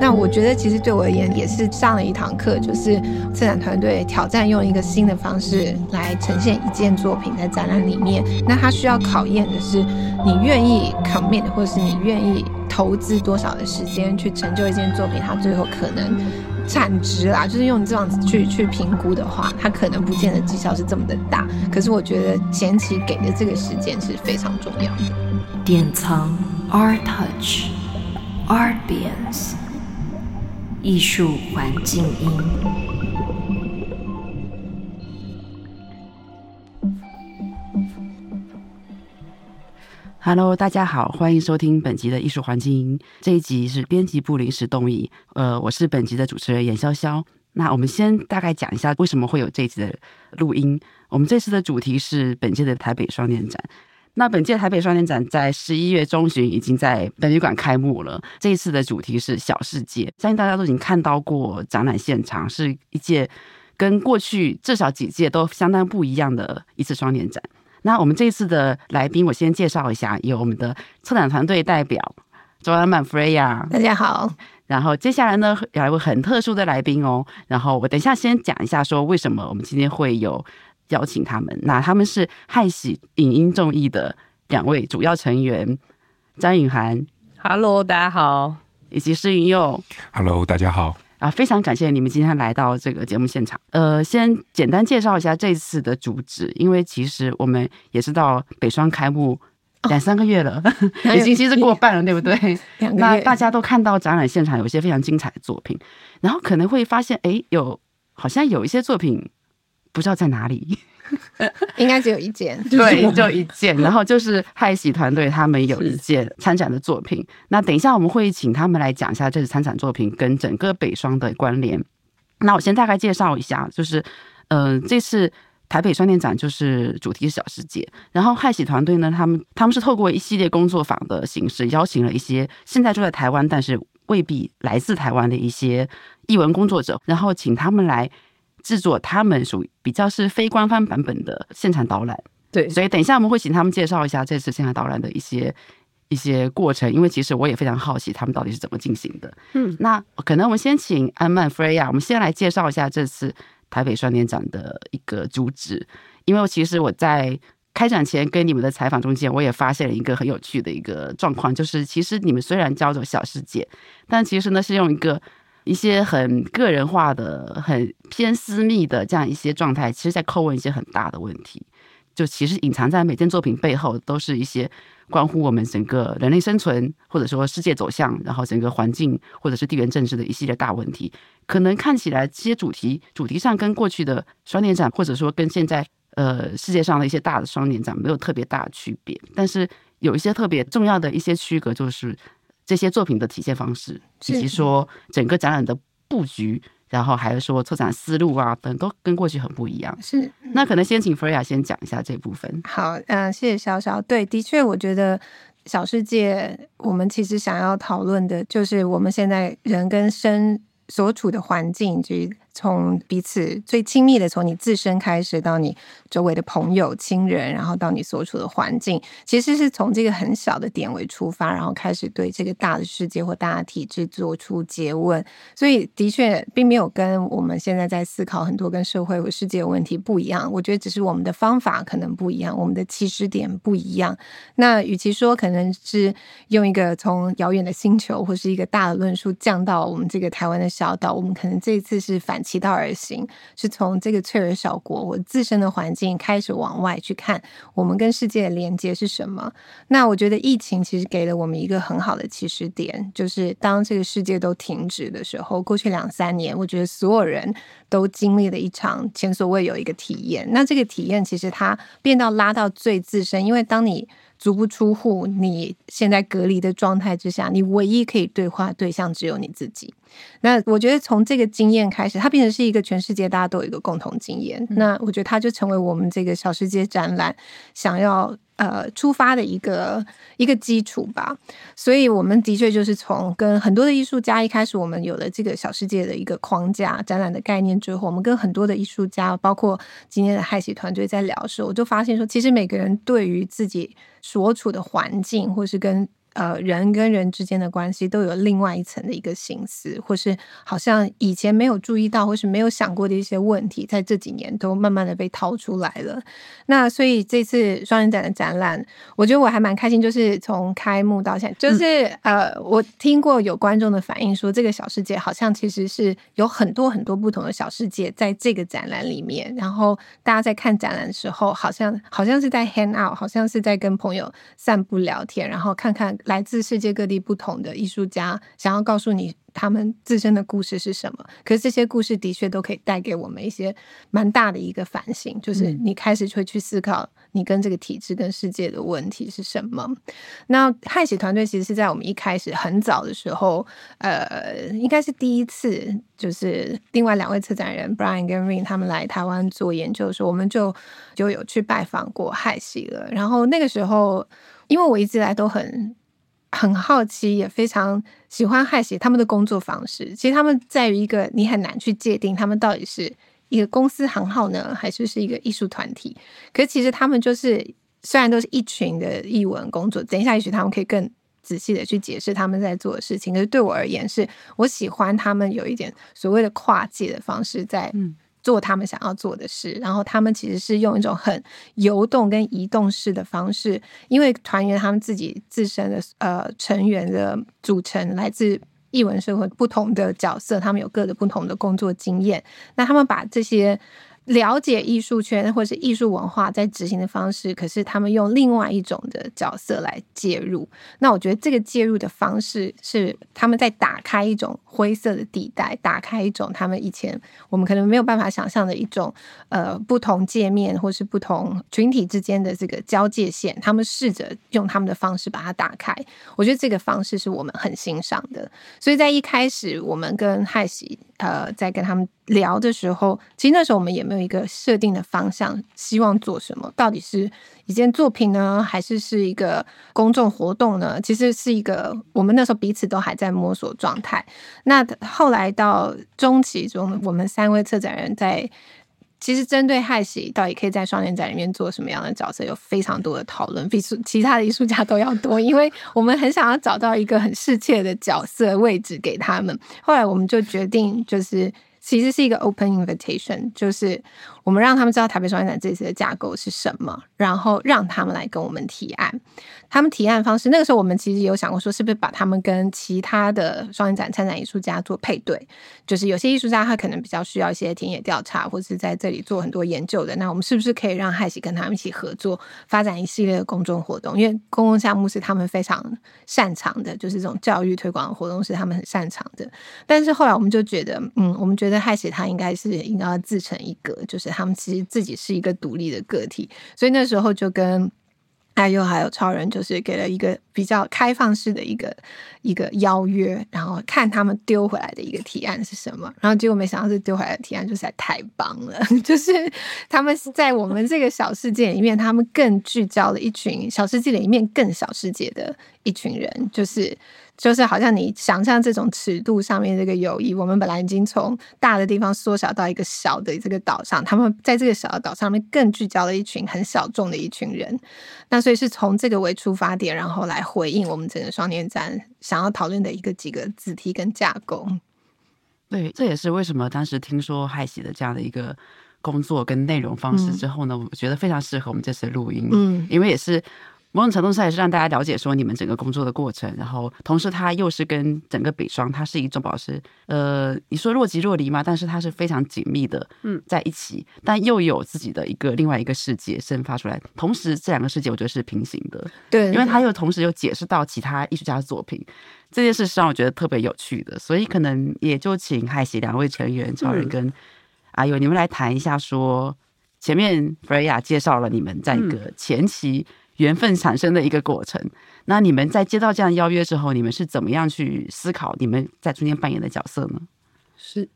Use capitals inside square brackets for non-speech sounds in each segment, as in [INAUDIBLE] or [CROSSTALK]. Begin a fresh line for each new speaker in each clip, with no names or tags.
那我觉得其实对我而言也是上了一堂课，就是策展团队挑战用一个新的方式来呈现一件作品在展览里面。那它需要考验的是你愿意 commit，或是你愿意投资多少的时间去成就一件作品，它最后可能产值啦，就是用这样子去去评估的话，它可能不见得绩效是这么的大。可是我觉得前期给的这个时间是非常重要的。
典藏 Art Touch Artbience 艺术环境音。
Hello，大家好，欢迎收听本集的艺术环境音。这一集是编辑部临时动议，呃，我是本集的主持人颜潇潇。那我们先大概讲一下为什么会有这一集的录音。我们这次的主题是本届的台北双年展。那本届台北双年展在十一月中旬已经在本旅馆开幕了。这一次的主题是小世界，相信大家都已经看到过展览现场，是一届跟过去至少几届都相当不一样的一次双年展。那我们这一次的来宾，我先介绍一下，有我们的策展团队代表周安曼 Freya，
大家好。
然后接下来呢，有一位很特殊的来宾哦。然后我等一下先讲一下，说为什么我们今天会有。邀请他们，那他们是害喜影音众艺的两位主要成员张允涵
，Hello，大家好，
以及施云佑
，Hello，大家好
啊，非常感谢你们今天来到这个节目现场。呃，先简单介绍一下这次的主旨，因为其实我们也知道北双开幕两三个月了，[LAUGHS] 哦、已经其实过半了，对不对？[LAUGHS] 那大家都看到展览现场有一些非常精彩的作品，然后可能会发现，哎，有好像有一些作品。不知道在哪里，[LAUGHS]
应该只有一件，[LAUGHS]
对，就一件。然后就是害喜团队他们有一件参展的作品。那等一下我们会请他们来讲一下这次参展作品跟整个北双的关联。那我先大概介绍一下，就是嗯、呃，这次台北双年展就是主题是小世界。然后害喜团队呢，他们他们是透过一系列工作坊的形式，邀请了一些现在住在台湾但是未必来自台湾的一些译文工作者，然后请他们来。制作他们属于比较是非官方版本的现场导览，
对，
所以等一下我们会请他们介绍一下这次现场导览的一些一些过程，因为其实我也非常好奇他们到底是怎么进行的。嗯，那可能我们先请安曼 Freya，我们先来介绍一下这次台北双年展的一个主旨，因为其实我在开展前跟你们的采访中间，我也发现了一个很有趣的一个状况，就是其实你们虽然叫做小世界，但其实呢是用一个。一些很个人化的、很偏私密的这样一些状态，其实在叩问一些很大的问题。就其实隐藏在每件作品背后，都是一些关乎我们整个人类生存，或者说世界走向，然后整个环境或者是地缘政治的一系列大问题。可能看起来这些主题主题上跟过去的双年展，或者说跟现在呃世界上的一些大的双年展没有特别大的区别，但是有一些特别重要的一些区隔，就是。这些作品的体现方式，以及说整个展览的布局，然后还是说策展思路啊等，都跟过去很不一样。
是，
那可能先请 Freya 先讲一下这部分。
好，嗯、呃，谢谢潇潇。对，的确，我觉得小世界，我们其实想要讨论的就是我们现在人跟生所处的环境，及从彼此最亲密的，从你自身开始，到你周围的朋友、亲人，然后到你所处的环境，其实是从这个很小的点为出发，然后开始对这个大的世界或大的体制做出诘问。所以，的确并没有跟我们现在在思考很多跟社会或世界的问题不一样。我觉得只是我们的方法可能不一样，我们的起始点不一样。那与其说可能是用一个从遥远的星球或是一个大的论述降到我们这个台湾的小岛，我们可能这一次是反。其道而行，是从这个脆弱小国我自身的环境开始往外去看，我们跟世界的连接是什么？那我觉得疫情其实给了我们一个很好的起始点，就是当这个世界都停止的时候，过去两三年，我觉得所有人都经历了一场前所未有一个体验。那这个体验其实它变到拉到最自身，因为当你足不出户，你现在隔离的状态之下，你唯一可以对话对象只有你自己。那我觉得从这个经验开始，它变成是一个全世界大家都有一个共同经验。那我觉得它就成为我们这个小世界展览想要呃出发的一个一个基础吧。所以我们的确就是从跟很多的艺术家一开始，我们有了这个小世界的一个框架展览的概念之后，我们跟很多的艺术家，包括今天的害喜团队在聊的时候，我就发现说，其实每个人对于自己所处的环境，或是跟呃人跟人之间的关系都有另外一层的一个心思，或是好像以前没有注意到或是没有想过的一些问题，在这几年都慢慢的被掏出来了。那所以这次双年展的展览，我觉得我还蛮开心，就是从开幕到现在，就是、嗯、呃，我听过有观众的反应说，这个小世界好像其实是有很多很多不同的小世界在这个展览里面，然后大家在看展览的时候，好像好像是在 hang out，好像是在跟朋友散步聊天，然后看看来自世界各地不同的艺术家想要告诉你他们自身的故事是什么。可是这些故事的确都可以带给我们一些蛮大的一个反省，就是你开始会去思考你跟这个体制跟世界的问题是什么。那害喜团队其实是在我们一开始很早的时候，呃，应该是第一次，就是另外两位策展人 Brian 跟 Rain 他们来台湾做研究的时候，我们就就有去拜访过害喜了。然后那个时候。因为我一直来都很很好奇，也非常喜欢害喜他们的工作方式。其实他们在于一个你很难去界定他们到底是一个公司行号呢，还是是一个艺术团体。可是其实他们就是虽然都是一群的艺文工作，等一下也许他们可以更仔细的去解释他们在做的事情。可是对我而言，是我喜欢他们有一点所谓的跨界的方式在。做他们想要做的事，然后他们其实是用一种很游动跟移动式的方式，因为团员他们自己自身的呃成员的组成来自艺文社会不同的角色，他们有各的不同的工作经验，那他们把这些。了解艺术圈或是艺术文化在执行的方式，可是他们用另外一种的角色来介入。那我觉得这个介入的方式是他们在打开一种灰色的地带，打开一种他们以前我们可能没有办法想象的一种呃不同界面或是不同群体之间的这个交界线。他们试着用他们的方式把它打开。我觉得这个方式是我们很欣赏的。所以在一开始，我们跟害喜呃在跟他们。聊的时候，其实那时候我们也没有一个设定的方向，希望做什么，到底是一件作品呢，还是是一个公众活动呢？其实是一个我们那时候彼此都还在摸索状态。那后来到中期中，我们三位策展人在其实针对害喜到底可以在双年展里面做什么样的角色，有非常多的讨论，比其他的艺术家都要多，因为我们很想要找到一个很适切的角色位置给他们。后来我们就决定就是。其实是一个 open invitation，就是我们让他们知道台北双年展这次的架构是什么，然后让他们来跟我们提案。他们提案方式，那个时候我们其实有想过说，是不是把他们跟其他的双年展参展艺术家做配对？就是有些艺术家他可能比较需要一些田野调查，或是在这里做很多研究的，那我们是不是可以让海喜跟他们一起合作，发展一系列的公众活动？因为公共项目是他们非常擅长的，就是这种教育推广的活动是他们很擅长的。但是后来我们就觉得，嗯，我们觉得。海喜他应该是应该要自成一格，就是他们其实自己是一个独立的个体，所以那时候就跟阿优还有超人，就是给了一个比较开放式的一个一个邀约，然后看他们丢回来的一个提案是什么，然后结果没想到是丢回来的提案，就是太棒了，[LAUGHS] 就是他们是在我们这个小世界里面，他们更聚焦了一群小世界里面更小世界的一群人，就是。就是好像你想象这种尺度上面这个友谊，我们本来已经从大的地方缩小到一个小的这个岛上，他们在这个小的岛上面更聚焦了一群很小众的一群人。那所以是从这个为出发点，然后来回应我们整个双年展想要讨论的一个几个主题跟架构。
对，这也是为什么当时听说害喜的这样的一个工作跟内容方式之后呢，嗯、我觉得非常适合我们这次录音。嗯，因为也是。某种程度上也是让大家了解说你们整个工作的过程，然后同时它又是跟整个北双，它是一种保持呃，你说若即若离嘛，但是它是非常紧密的，嗯，在一起，嗯、但又有自己的一个另外一个世界生发出来，同时这两个世界我觉得是平行的，对，因为它又同时又解释到其他艺术家的作品，这件事是让我觉得特别有趣的，所以可能也就请海喜两位成员超人跟阿友、嗯、你们来谈一下说，前面 Freya 介绍了你们在一个前期。缘分产生的一个过程。那你们在接到这样邀约之后，你们是怎么样去思考你们在中间扮演的角色呢？
是，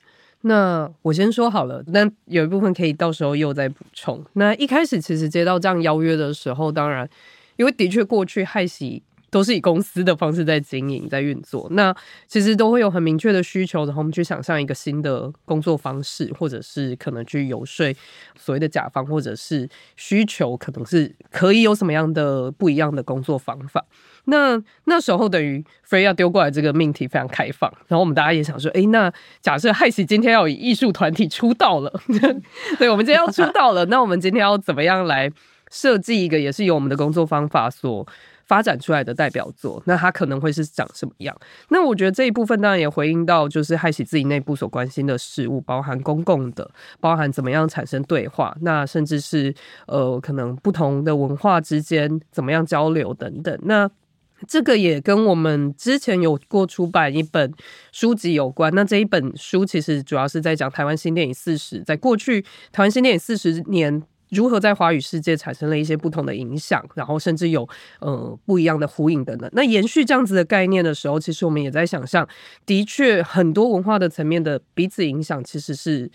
那我先说好了，那有一部分可以到时候又再补充。那一开始其实接到这样邀约的时候，当然，因为的确过去害喜都是以公司的方式在经营、在运作。那其实都会有很明确的需求，然后我们去想象一个新的工作方式，或者是可能去游说所谓的甲方，或者是需求，可能是可以有什么样的不一样的工作方法。那那时候等于 Freya 丢过来这个命题非常开放，然后我们大家也想说，哎，那假设害喜 [LAUGHS] 今天要以艺术团体出道了，[LAUGHS] 对，我们今天要出道了，那我们今天要怎么样来设计一个也是由我们的工作方法所发展出来的代表作？那它可能会是长什么样？那我觉得这一部分当然也回应到就是害喜自己内部所关心的事物，包含公共的，包含怎么样产生对话，那甚至是呃可能不同的文化之间怎么样交流等等。那这个也跟我们之前有过出版一本书籍有关。那这一本书其实主要是在讲台湾新电影四十，在过去台湾新电影四十年如何在华语世界产生了一些不同的影响，然后甚至有呃不一样的呼应等等。那延续这样子的概念的时候，其实我们也在想象，的确很多文化的层面的彼此影响，其实是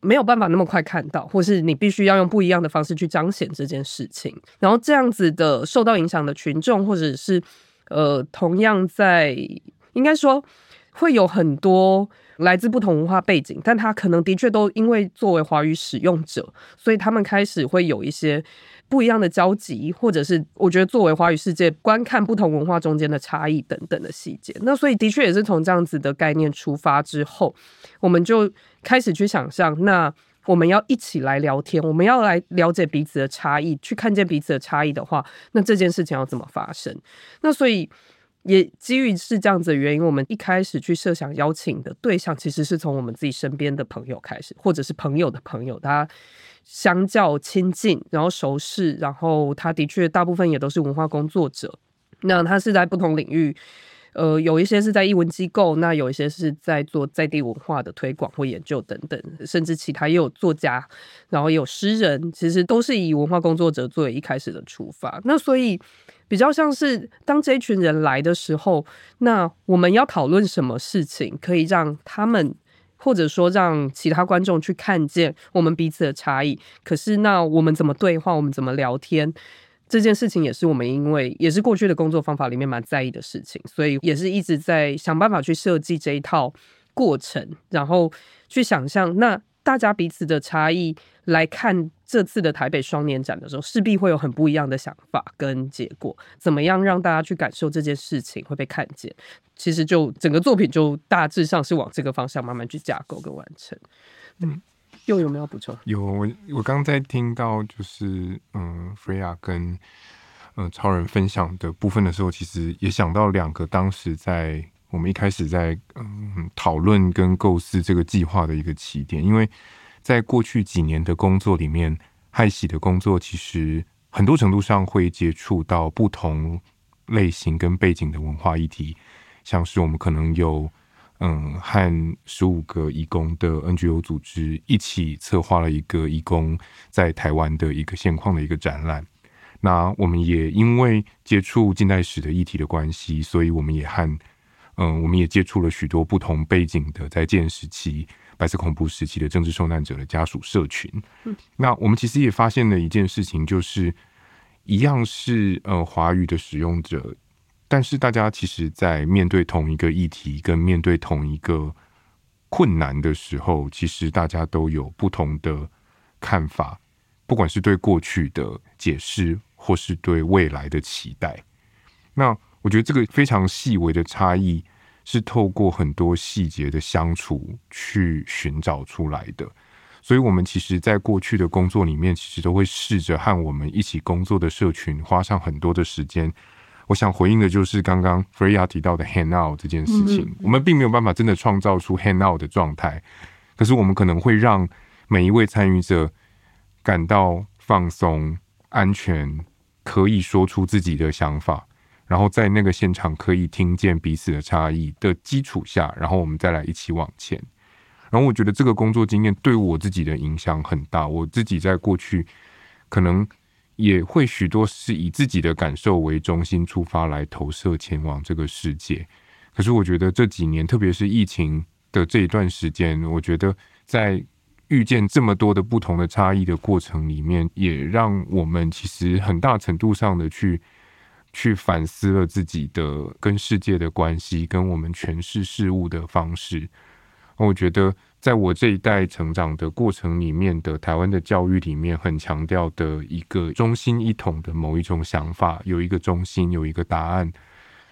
没有办法那么快看到，或是你必须要用不一样的方式去彰显这件事情。然后这样子的受到影响的群众，或者是呃，同样在应该说会有很多来自不同文化背景，但他可能的确都因为作为华语使用者，所以他们开始会有一些不一样的交集，或者是我觉得作为华语世界观看不同文化中间的差异等等的细节。那所以的确也是从这样子的概念出发之后，我们就开始去想象那。我们要一起来聊天，我们要来了解彼此的差异，去看见彼此的差异的话，那这件事情要怎么发生？那所以也基于是这样子的原因，我们一开始去设想邀请的对象，其实是从我们自己身边的朋友开始，或者是朋友的朋友，他相较亲近，然后熟识，然后他的确大部分也都是文化工作者，那他是在不同领域。呃，有一些是在译文机构，那有一些是在做在地文化的推广或研究等等，甚至其他也有作家，然后也有诗人，其实都是以文化工作者作为一开始的出发。那所以比较像是当这一群人来的时候，那我们要讨论什么事情，可以让他们或者说让其他观众去看见我们彼此的差异。可是那我们怎么对话，我们怎么聊天？这件事情也是我们因为也是过去的工作方法里面蛮在意的事情，所以也是一直在想办法去设计这一套过程，然后去想象那大家彼此的差异来看这次的台北双年展的时候，势必会有很不一样的想法跟结果。怎么样让大家去感受这件事情会被看见？其实就整个作品就大致上是往这个方向慢慢去架构跟完成。嗯。又有没有补充？
有，我我刚在听到就是嗯，Freya 跟嗯超人分享的部分的时候，其实也想到两个当时在我们一开始在嗯讨论跟构思这个计划的一个起点，因为在过去几年的工作里面，害喜的工作其实很多程度上会接触到不同类型跟背景的文化议题，像是我们可能有。嗯，和十五个义工的 NGO 组织一起策划了一个义工在台湾的一个现况的一个展览。那我们也因为接触近代史的议题的关系，所以我们也和嗯，我们也接触了许多不同背景的在建时期、白色恐怖时期的政治受难者的家属社群。嗯，那我们其实也发现了一件事情，就是一样是呃华语的使用者。但是大家其实，在面对同一个议题跟面对同一个困难的时候，其实大家都有不同的看法，不管是对过去的解释，或是对未来的期待。那我觉得这个非常细微的差异，是透过很多细节的相处去寻找出来的。所以，我们其实，在过去的工作里面，其实都会试着和我们一起工作的社群，花上很多的时间。我想回应的就是刚刚 Freya 提到的 hang out 这件事情。嗯。我们并没有办法真的创造出 hang out 的状态，可是我们可能会让每一位参与者感到放松、安全，可以说出自己的想法，然后在那个现场可以听见彼此的差异的基础下，然后我们再来一起往前。然后我觉得这个工作经验对我自己的影响很大。我自己在过去可能。也会许多是以自己的感受为中心出发来投射前往这个世界，可是我觉得这几年，特别是疫情的这一段时间，我觉得在遇见这么多的不同的差异的过程里面，也让我们其实很大程度上的去去反思了自己的跟世界的关系，跟我们诠释事物的方式。我觉得，在我这一代成长的过程里面的台湾的教育里面，很强调的一个中心一统的某一种想法，有一个中心，有一个答案。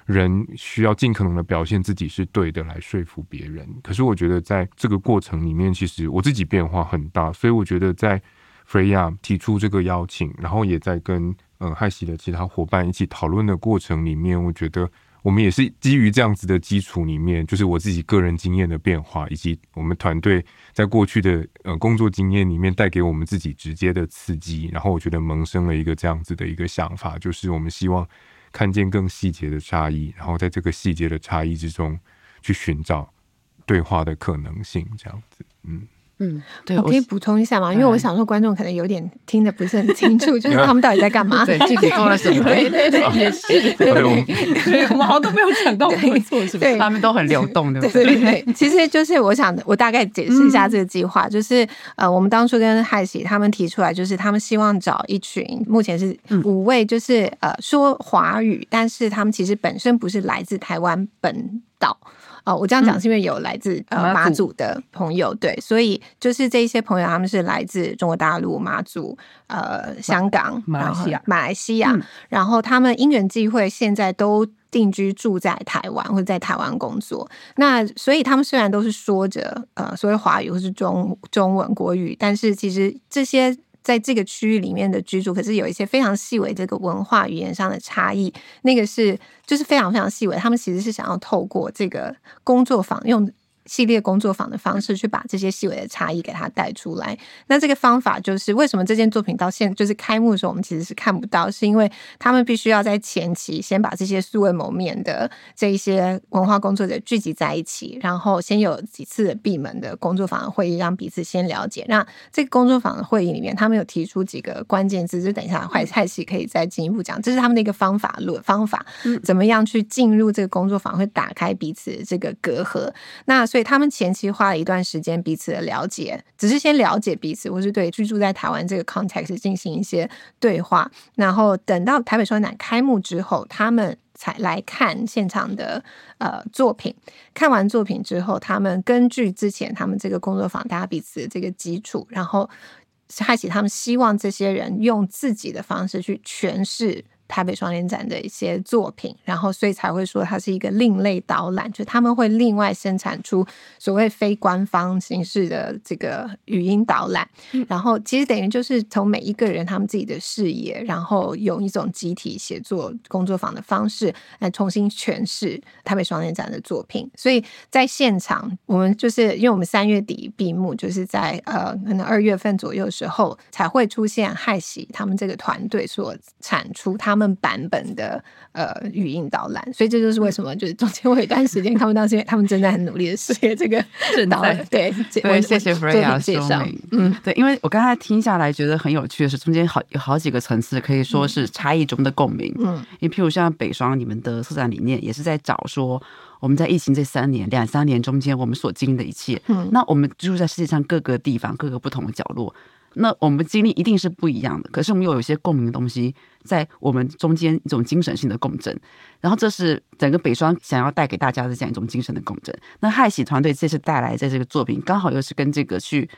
人需要尽可能的表现自己是对的，来说服别人。可是我觉得在这个过程里面，其实我自己变化很大。所以我觉得在 Freya 提出这个邀请，然后也在跟嗯害喜的其他伙伴一起讨论的过程里面，我觉得我们也是基于这样子的基础里面，就是我自己个人经验的变化，以及我们团队在过去的呃工作经验里面带给我们自己直接的刺激。然后我觉得萌生了一个这样子的一个想法，就是我们希望。看见更细节的差异，然后在这个细节的差异之中，去寻找对话的可能性，这样子，嗯。
嗯，对，我可以补充一下吗？因为我想说，观众可能有点听得不是很清楚，[LAUGHS] 就是他们到底在干嘛？
对，[LAUGHS] 具体做了什么？
对对对，也是。对，
我们好像都没有想到会做什么，
对，
他们都很流动，对不
对？对对对，其实就是我想，我大概解释一下这个计划，就是呃，我们当初跟海喜他们提出来，就是他们希望找一群目前是五位，就是呃说华语，但是他们其实本身不是来自台湾本岛。哦，我这样讲是因为有来自、嗯、呃马祖的朋友，对，所以就是这一些朋友，他们是来自中国大陆、马祖、呃香港、
马来西亚、
马来西亚，然后他们因缘际会，现在都定居住在台湾或者在台湾工作。那所以他们虽然都是说着呃所谓华语或是中中文国语，但是其实这些。在这个区域里面的居住，可是有一些非常细微这个文化语言上的差异，那个是就是非常非常细微。他们其实是想要透过这个工作坊用。系列工作坊的方式去把这些细微的差异给它带出来。那这个方法就是为什么这件作品到现就是开幕的时候我们其实是看不到，是因为他们必须要在前期先把这些素未谋面的这一些文化工作者聚集在一起，然后先有几次的闭门的工作坊的会议，让彼此先了解。那这个工作坊的会议里面，他们有提出几个关键字，就等一下坏菜系可以再进一步讲，这是他们的一个方法论方法，怎么样去进入这个工作坊会打开彼此的这个隔阂。那所以所以他们前期花了一段时间彼此的了解，只是先了解彼此，或是对居住在台湾这个 context 进行一些对话，然后等到台北双年展开幕之后，他们才来看现场的呃作品。看完作品之后，他们根据之前他们这个工作坊大家彼此的这个基础，然后开启他们希望这些人用自己的方式去诠释。台北双年展的一些作品，然后所以才会说它是一个另类导览，就他们会另外生产出所谓非官方形式的这个语音导览，然后其实等于就是从每一个人他们自己的视野，然后用一种集体写作工作坊的方式来重新诠释台北双年展的作品。所以在现场，我们就是因为我们三月底闭幕，就是在呃可能二月份左右的时候才会出现害喜他们这个团队所产出他。他们版本的呃语音导览，所以这就是为什么就是中间会有一段时间，他们当时他们正在很努力的写 [LAUGHS] 这个导览。对 [LAUGHS]
对，谢谢 Freya 介绍。嗯，对，因为我刚才听下来觉得很有趣的是，中间好有好几个层次可以说是差异中的共鸣。嗯，因为譬如像北双，你们的策展理念也是在找说，我们在疫情这三年两三年中间，我们所经历的一切。嗯，那我们居住在世界上各个地方，各个不同的角落。那我们经历一定是不一样的，可是我们又有一些共鸣的东西在我们中间，一种精神性的共振。然后这是整个北双想要带给大家的这样一种精神的共振。那害喜团队这次带来的这个作品，刚好又是跟这个去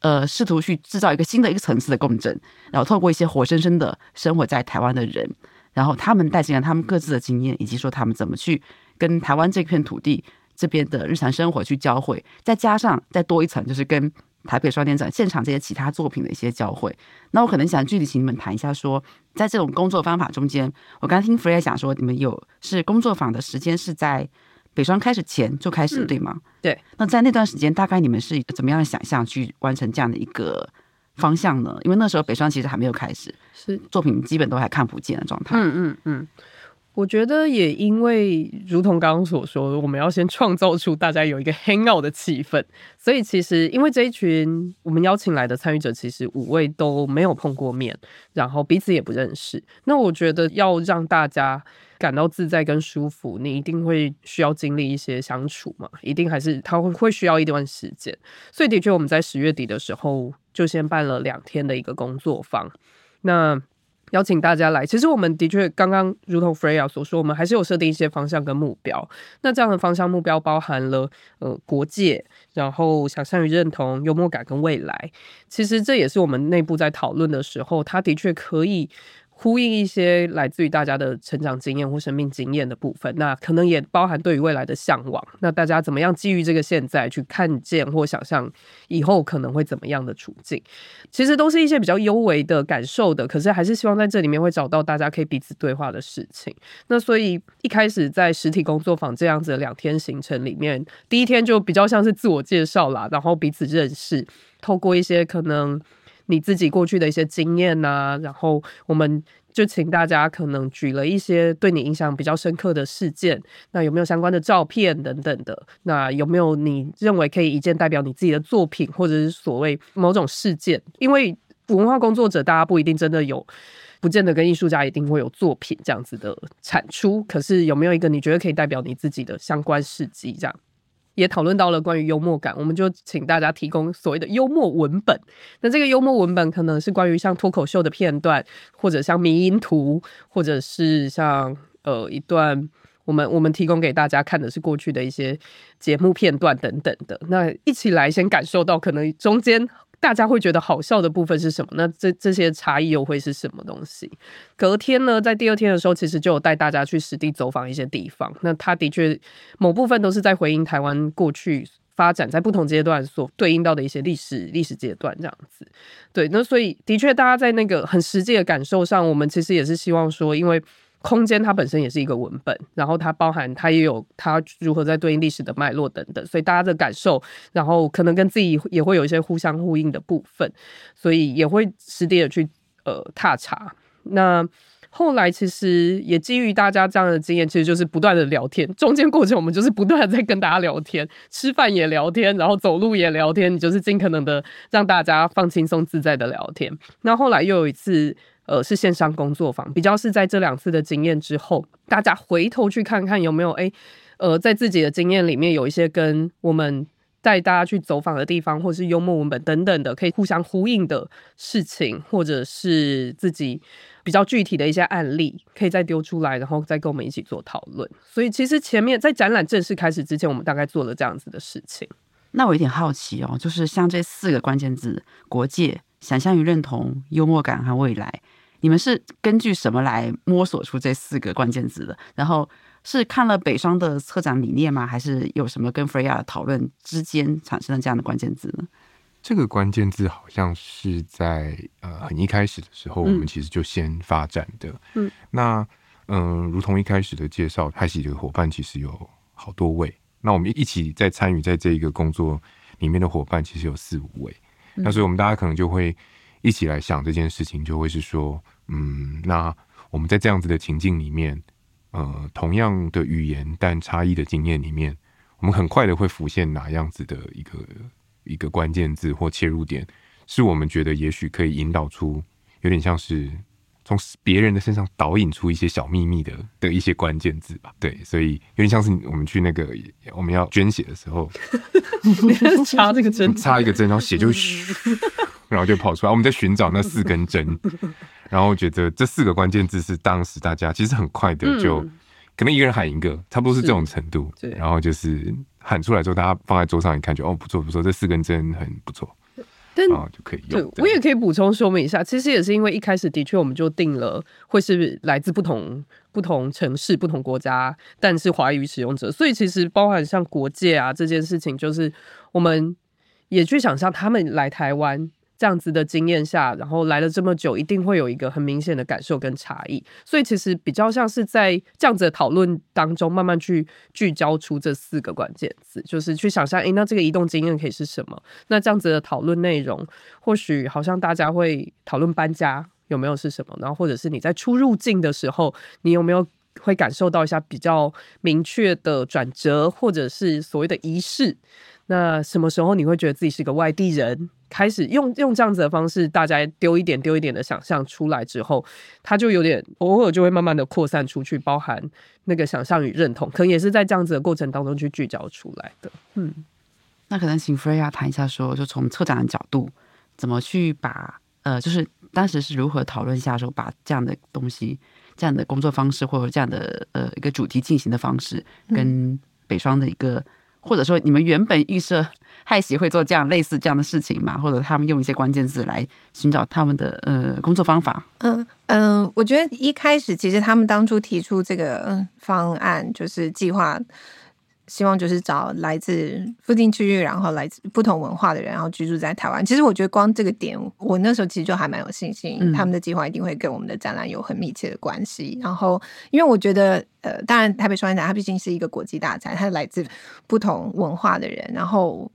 呃试图去制造一个新的一个层次的共振，然后透过一些活生生的生活在台湾的人，然后他们带进来他们各自的经验，以及说他们怎么去跟台湾这片土地这边的日常生活去交汇，再加上再多一层，就是跟。台北双年展现场这些其他作品的一些交汇，那我可能想具体请你们谈一下说，说在这种工作方法中间，我刚刚听 Freya 讲说，你们有是工作坊的时间是在北双开始前就开始，对吗？嗯，对。那在那段时间，大概你们是怎么样想象去完成这样的一个方向呢？因为那时候北双其实还没有开始，是作品基本都还看不见的状态。
嗯嗯嗯。我觉得也因为，如同刚刚所说，我们要先创造出大家有一个 hang out 的气氛，所以其实因为这一群我们邀请来的参与者，其实五位都没有碰过面，然后彼此也不认识。那我觉得要让大家感到自在跟舒服，你一定会需要经历一些相处嘛，一定还是他会会需要一段时间。所以的确，我们在十月底的时候就先办了两天的一个工作坊。那邀请大家来。其实我们的确刚刚如同 Freya 所说，我们还是有设定一些方向跟目标。那这样的方向目标包含了呃国界，然后想象与认同、幽默感跟未来。其实这也是我们内部在讨论的时候，它的确可以。呼应一些来自于大家的成长经验或生命经验的部分，那可能也包含对于未来的向往。那大家怎么样基于这个现在去看见或想象以后可能会怎么样的处境？其实都是一些比较幽微的感受的，可是还是希望在这里面会找到大家可以彼此对话的事情。那所以一开始在实体工作坊这样子两天行程里面，第一天就比较像是自我介绍啦，然后彼此认识，透过一些可能。你自己过去的一些经验呐、啊，然后我们就请大家可能举了一些对你印象比较深刻的事件，那有没有相关的照片等等的？那有没有你认为可以一件代表你自己的作品，或者是所谓某种事件？因为文化工作者大家不一定真的有，不见得跟艺术家一定会有作品这样子的产出。可是有没有一个你觉得可以代表你自己的相关事迹这样？也讨论到了关于幽默感，我们就请大家提供所谓的幽默文本。那这个幽默文本可能是关于像脱口秀的片段，或者像迷因图，或者是像呃一段我们我们提供给大家看的是过去的一些节目片段等等的。那一起来先感受到可能中间。大家会觉得好笑的部分是什么？那这这些差异又会是什么东西？隔天呢，在第二天的时候，其实就有带大家去实地走访一些地方。那他的确某部分都是在回应台湾过去发展在不同阶段所对应到的一些历史历史阶段这样子。对，那所以的确，大家在那个很实际的感受上，我们其实也是希望说，因为。空间它本身也是一个文本，然后它包含它也有它如何在对应历史的脉络等等，所以大家的感受，然后可能跟自己也会有一些互相呼应的部分，所以也会实地的去呃踏查。那后来其实也基于大家这样的经验，其实就是不断的聊天，中间过程我们就是不断的在跟大家聊天，吃饭也聊天，然后走路也聊天，你就是尽可能的让大家放轻松自在的聊天。那后来又有一次。呃，是线上工作坊，比较是在这两次的经验之后，大家回头去看看有没有哎，呃，在自己的经验里面有一些跟我们带大家去走访的地方，或是幽默文本等等的，可以互相呼应的事情，或者是自己比较具体的一些案例，可以再丢出来，然后再跟我们一起做讨论。所以其实前面在展览正式开始之前，我们大概做了这样子的事情。
那我有点好奇哦，就是像这四个关键字：国界、想象与认同、幽默感和未来。你们是根据什么来摸索出这四个关键字的？然后是看了北双的策展理念吗？还是有什么跟 Freya 的讨论之间产生了这样的关键字呢？
这个关键字好像是在呃很一开始的时候，我们其实就先发展的。嗯，那嗯、呃，如同一开始的介绍，开始的伙伴其实有好多位。那我们一起在参与在这一个工作里面的伙伴，其实有四五位。嗯、那所以我们大家可能就会。一起来想这件事情，就会是说，嗯，那我们在这样子的情境里面，呃，同样的语言但差异的经验里面，我们很快的会浮现哪样子的一个一个关键字或切入点，是我们觉得也许可以引导出，有点像是从别人的身上导引出一些小秘密的的一些关键字吧。对，所以有点像是我们去那个我们要捐血的时候，[LAUGHS]
插这个针，
插一个针，然后血就嘘。[LAUGHS] [LAUGHS] 然后就跑出来，我们在寻找那四根针，[LAUGHS] 然后觉得这四个关键字是当时大家其实很快的就，可能一个人喊一个，差不多是这种程度。然后就是喊出来之后，大家放在桌上一看，就哦，不错不错，这四根针很不错，然后就可以用。
我也可以补充说明一下，其实也是因为一开始的确我们就定了会是来自不同不同城市、不同国家，但是华语使用者，所以其实包含像国界啊这件事情，就是我们也去想象他们来台湾。这样子的经验下，然后来了这么久，一定会有一个很明显的感受跟差异。所以其实比较像是在这样子的讨论当中，慢慢去聚焦出这四个关键词，就是去想象，诶，那这个移动经验可以是什么？那这样子的讨论内容，或许好像大家会讨论搬家有没有是什么？然后或者是你在出入境的时候，你有没有会感受到一下比较明确的转折，或者是所谓的仪式？那什么时候你会觉得自己是个外地人？开始用用这样子的方式，大家丢一点丢一点的想象出来之后，它就有点偶尔就会慢慢的扩散出去，包含那个想象与认同，可能也是在这样子的过程当中去聚焦出来的。嗯，
那可能请 Freya 谈一下说，说就从策展的角度，怎么去把呃，就是当时是如何讨论下说把这样的东西、这样的工作方式或者这样的呃一个主题进行的方式，跟北双的一个，或者说你们原本预设害喜会做这样类似这样的事情嘛？或者他们用一些关键字来寻找他们的呃工作方法？
嗯嗯，我觉得一开始其实他们当初提出这个方案就是计划。希望就是找来自附近区域，然后来自不同文化的人，然后居住在台湾。其实我觉得光这个点，我那时候其实就还蛮有信心，他们的计划一定会跟我们的展览有很密切的关系。然后，因为我觉得，呃，当然台北双年展它毕竟是一个国际大展，它是来自不同文化的人，然后。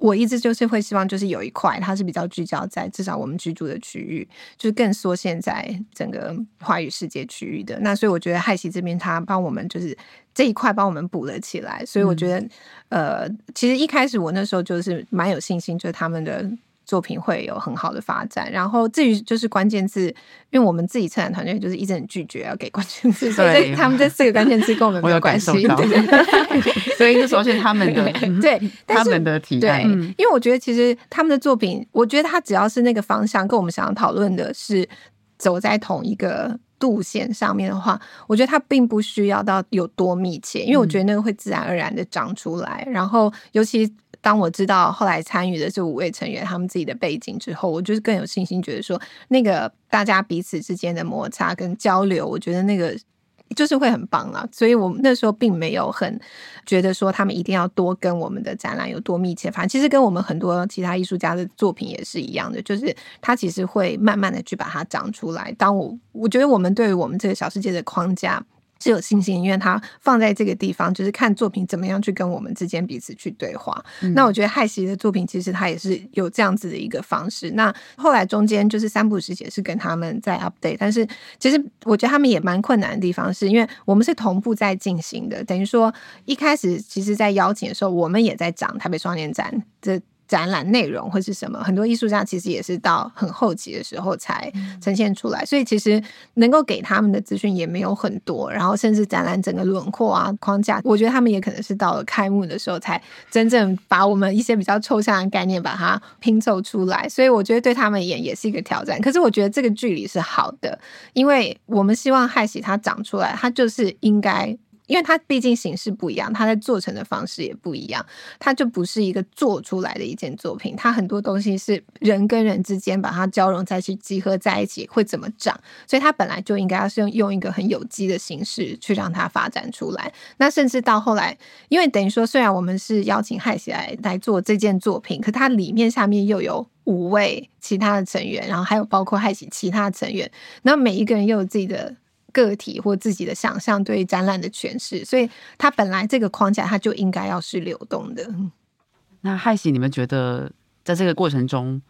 我一直就是会希望，就是有一块它是比较聚焦在至少我们居住的区域，就是更缩限在整个华语世界区域的。那所以我觉得害喜这边他帮我们就是这一块帮我们补了起来。所以我觉得，呃，其实一开始我那时候就是蛮有信心，就是他们的。作品会有很好的发展，然后至于就是关键字，因为我们自己策展团队就是一直很拒绝要给关键字，所以他们这四个关键字跟我们没有关系，[LAUGHS]
所以就首先他们的 [LAUGHS]
对
他们的提案，
对，因为我觉得其实他们的作品，我觉得他只要是那个方向跟我们想要讨论的是走在同一个路线上面的话，我觉得他并不需要到有多密切，因为我觉得那个会自然而然的长出来，然后尤其。当我知道后来参与的这五位成员他们自己的背景之后，我就是更有信心，觉得说那个大家彼此之间的摩擦跟交流，我觉得那个就是会很棒了。所以我那时候并没有很觉得说他们一定要多跟我们的展览有多密切，反正其实跟我们很多其他艺术家的作品也是一样的，就是他其实会慢慢的去把它长出来。当我我觉得我们对于我们这个小世界的框架。是有信心，因为他放在这个地方，就是看作品怎么样去跟我们之间彼此去对话。嗯、那我觉得害喜的作品其实他也是有这样子的一个方式。那后来中间就是三浦时节是跟他们在 update，但是其实我觉得他们也蛮困难的地方，是因为我们是同步在进行的，等于说一开始其实在邀请的时候，我们也在讲台北双年展这。展览内容会是什么？很多艺术家其实也是到很后期的时候才呈现出来，所以其实能够给他们的资讯也没有很多。然后甚至展览整个轮廓啊、框架，我觉得他们也可能是到了开幕的时候才真正把我们一些比较抽象的概念把它拼凑出来。所以我觉得对他们也也是一个挑战。可是我觉得这个距离是好的，因为我们希望害喜它长出来，它就是应该。因为它毕竟形式不一样，它在做成的方式也不一样，它就不是一个做出来的一件作品。它很多东西是人跟人之间把它交融在一起、集合在一起会怎么长，所以它本来就应该要是用用一个很有机的形式去让它发展出来。那甚至到后来，因为等于说，虽然我们是邀请害喜来来做这件作品，可它里面下面又有五位其他的成员，然后还有包括害喜其他成员，那每一个人又有自己的。个体或自己的想象对展览的诠释，所以它本来这个框架它就应该要是流动的。
那害喜，你们觉得在这个过程中，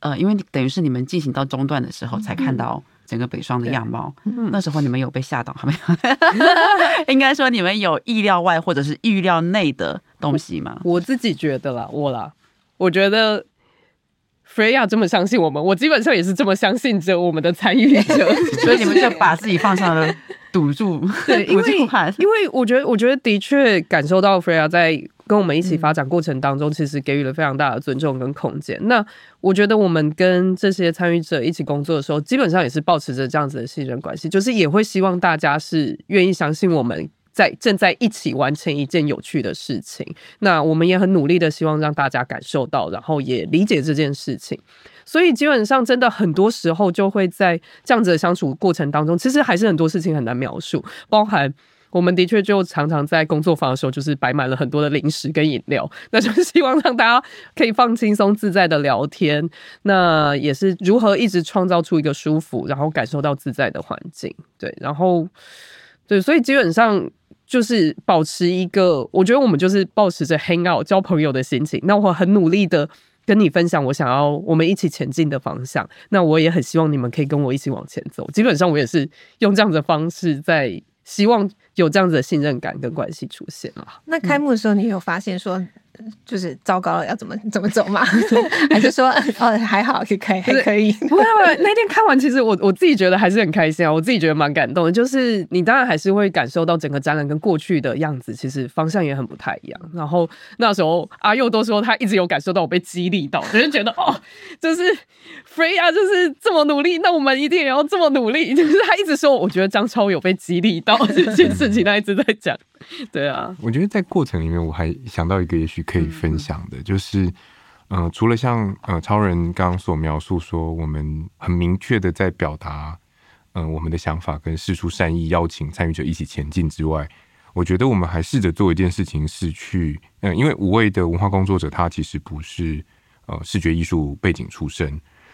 呃，因为等于是你们进行到中段的时候才看到整个北双的样貌，嗯、那时候你们有被吓到没有？[LAUGHS] 应该说你们有意料外或者是预料内的东西吗？
我自己觉得啦，我啦，我觉得。Freya 这么相信我们，我基本上也是这么相信着我们的参与者，[LAUGHS]
所以你们就把自己放上了赌注，
对，[LAUGHS] 因为因为我觉得，我觉得的确感受到 Freya 在跟我们一起发展过程当中，其实给予了非常大的尊重跟空间。那我觉得我们跟这些参与者一起工作的时候，基本上也是保持着这样子的信任关系，就是也会希望大家是愿意相信我们。在正在一起完成一件有趣的事情，那我们也很努力的希望让大家感受到，然后也理解这件事情。所以基本上真的很多时候就会在这样子的相处过程当中，其实还是很多事情很难描述。包含我们的确就常常在工作坊的时候，就是摆满了很多的零食跟饮料，[LAUGHS] 那就是希望让大家可以放轻松自在的聊天。那也是如何一直创造出一个舒服，然后感受到自在的环境。对，然后对，所以基本上。就是保持一个，我觉得我们就是保持着 hang out 交朋友的心情。那我很努力的跟你分享我想要我们一起前进的方向。那我也很希望你们可以跟我一起往前走。基本上我也是用这样子的方式在希望有这样子的信任感跟关系出现了。
那开幕的时候，你有发现说就是糟糕了，要怎么怎么走嘛？[LAUGHS] 还是说哦还好，可以可以还可以？
不会不会，那天看完，其实我我自己觉得还是很开心啊，我自己觉得蛮感动的。就是你当然还是会感受到整个展览跟过去的样子，其实方向也很不太一样。然后那时候阿佑都说他一直有感受到我被激励到，就是觉得哦，就是 Freya 就是这么努力，那我们一定也要这么努力。[LAUGHS] 就是他一直说，我觉得张超有被激励到 [LAUGHS] 这件事情，他一直在讲。对啊，
我觉得在过程里面，我还想到一个也许可以分享的，嗯、就是，嗯、呃，除了像呃超人刚刚所描述说，我们很明确的在表达，嗯、呃，我们的想法跟事出善意，邀请参与者一起前进之外，我觉得我们还试着做一件事情，是去，嗯、呃，因为五位的文化工作者，他其实不是呃视觉艺术背景出身，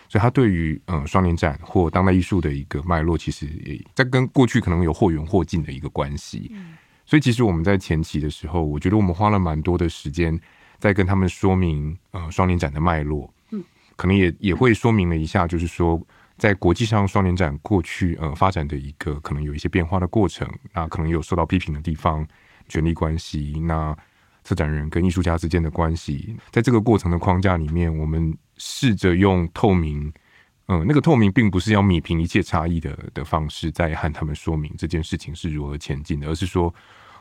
所以他对于呃双年展或当代艺术的一个脉络，其实也在跟过去可能有或远或近的一个关系。嗯所以其实我们在前期的时候，我觉得我们花了蛮多的时间在跟他们说明呃双年展的脉络，嗯，可能也也会说明了一下，就是说在国际上双年展过去呃发展的一个可能有一些变化的过程，那可能有受到批评的地方，权力关系，那策展人跟艺术家之间的关系，在这个过程的框架里面，我们试着用透明，嗯、那个透明并不是要弭平一切差异的的方式，在和他们说明这件事情是如何前进的，而是说。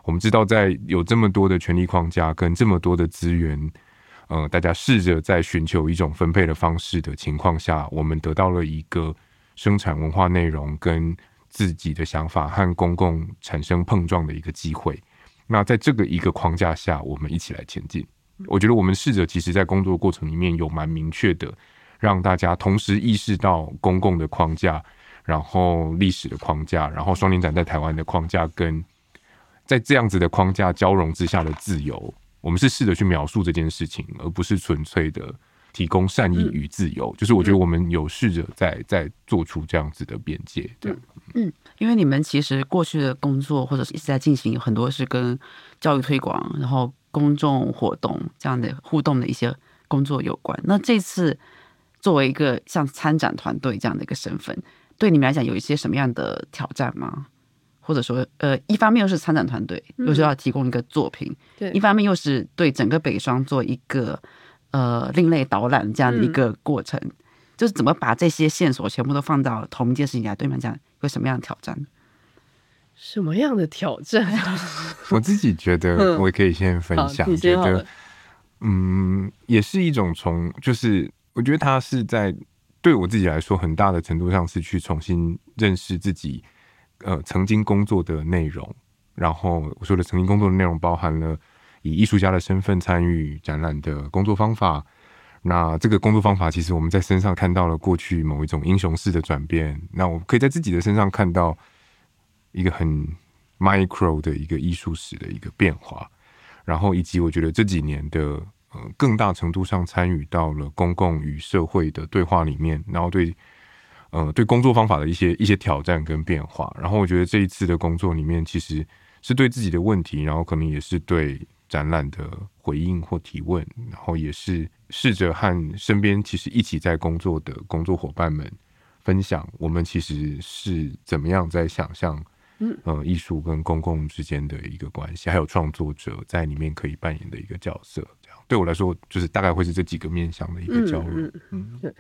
我们知道，在有这么多的权力框架跟这么多的资源，呃，大家试着在寻求一种分配的方式的情况下，我们得到了一个生产文化内容跟自己的想法和公共产生碰撞的一个机会。那在这个一个框架下，我们一起来前进。我觉得我们试着，其实在工作过程里面有蛮明确的，让大家同时意识到公共的框架，然后历史的框架，然后双年展在台湾的框架跟。在这样子的框架交融之下的自由，我们是试着去描述这件事情，而不是纯粹的提供善意与自由。嗯、就是我觉得我们有试着在在做出这样子的边界。对，
嗯，因为你们其实过去的工作或者是一直在进行很多是跟教育推广，然后公众活动这样的互动的一些工作有关。那这次作为一个像参展团队这样的一个身份，对你们来讲有一些什么样的挑战吗？或者说，呃，一方面又是参展团队，又是要提供一个作品；嗯、对，一方面又是对整个北双做一个呃另类导览这样的一个过程，嗯、就是怎么把这些线索全部都放到同一件事情来，对你们讲有什么样的挑战？
什么样的挑战？[LAUGHS]
我自己觉得，我也可以先分享，嗯、觉得，嗯，也是一种从，就是我觉得他是在对我自己来说，很大的程度上是去重新认识自己。呃，曾经工作的内容，然后我说的曾经工作的内容包含了以艺术家的身份参与展览的工作方法。那这个工作方法，其实我们在身上看到了过去某一种英雄式的转变。那我可以在自己的身上看到一个很 micro 的一个艺术史的一个变化。然后以及我觉得这几年的呃更大程度上参与到了公共与社会的对话里面，然后对。呃，对工作方法的一些一些挑战跟变化，然后我觉得这一次的工作里面，其实是对自己的问题，然后可能也是对展览的回应或提问，然后也是试着和身边其实一起在工作的工作伙伴们分享，我们其实是怎么样在想象，嗯，呃，艺术跟公共之间的一个关系，还有创作者在里面可以扮演的一个角色，对我来说，就是大概会是这几个面向的一个交流，嗯，对。